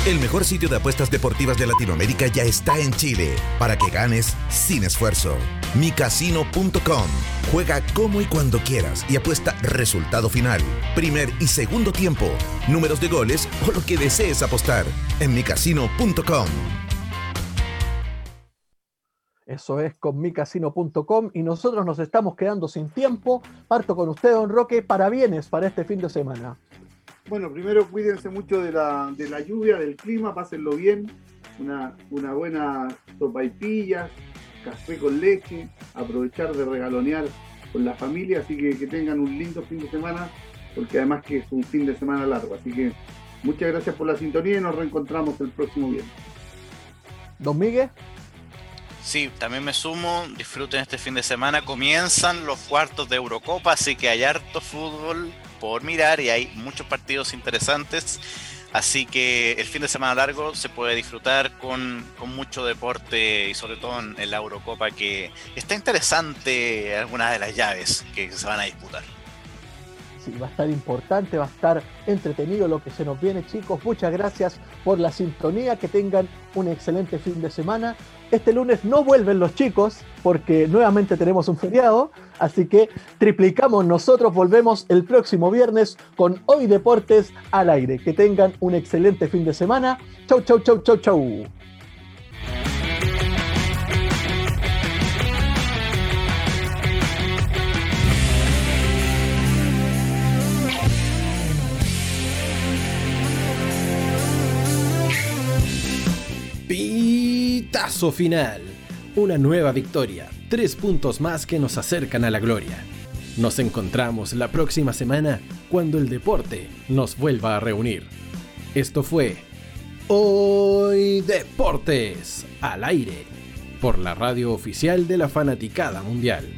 El mejor sitio de apuestas deportivas de Latinoamérica ya está en Chile para que ganes sin esfuerzo. micasino.com. Juega como y cuando quieras y apuesta resultado final, primer y segundo tiempo, números de goles o lo que desees apostar en micasino.com. Eso es con micasino.com y nosotros nos estamos quedando sin tiempo. Parto con usted, don Roque. Parabienes para este fin de semana. Bueno, primero cuídense mucho de la, de la lluvia, del clima, pásenlo bien. Una, una buena sopa y pillas, café con leche, aprovechar de regalonear con la familia, así que que tengan un lindo fin de semana, porque además que es un fin de semana largo. Así que muchas gracias por la sintonía y nos reencontramos el próximo viernes. Don Miguel. Sí, también me sumo, disfruten este fin de semana, comienzan los cuartos de Eurocopa, así que hay harto fútbol por mirar y hay muchos partidos interesantes, así que el fin de semana largo se puede disfrutar con, con mucho deporte y sobre todo en, la Eurocopa que está interesante algunas de las llaves que se van a disputar. Va a estar importante, va a estar entretenido lo que se nos viene chicos, muchas gracias por la sintonía, que tengan un excelente fin de semana. Este lunes no vuelven los chicos porque nuevamente tenemos un feriado, así que triplicamos nosotros, volvemos el próximo viernes con Hoy Deportes al aire. Que tengan un excelente fin de semana. Chau, chau, chau, chau, chau. Pitazo final. Una nueva victoria. Tres puntos más que nos acercan a la gloria. Nos encontramos la próxima semana cuando el deporte nos vuelva a reunir. Esto fue Hoy Deportes al aire por la radio oficial de la Fanaticada Mundial.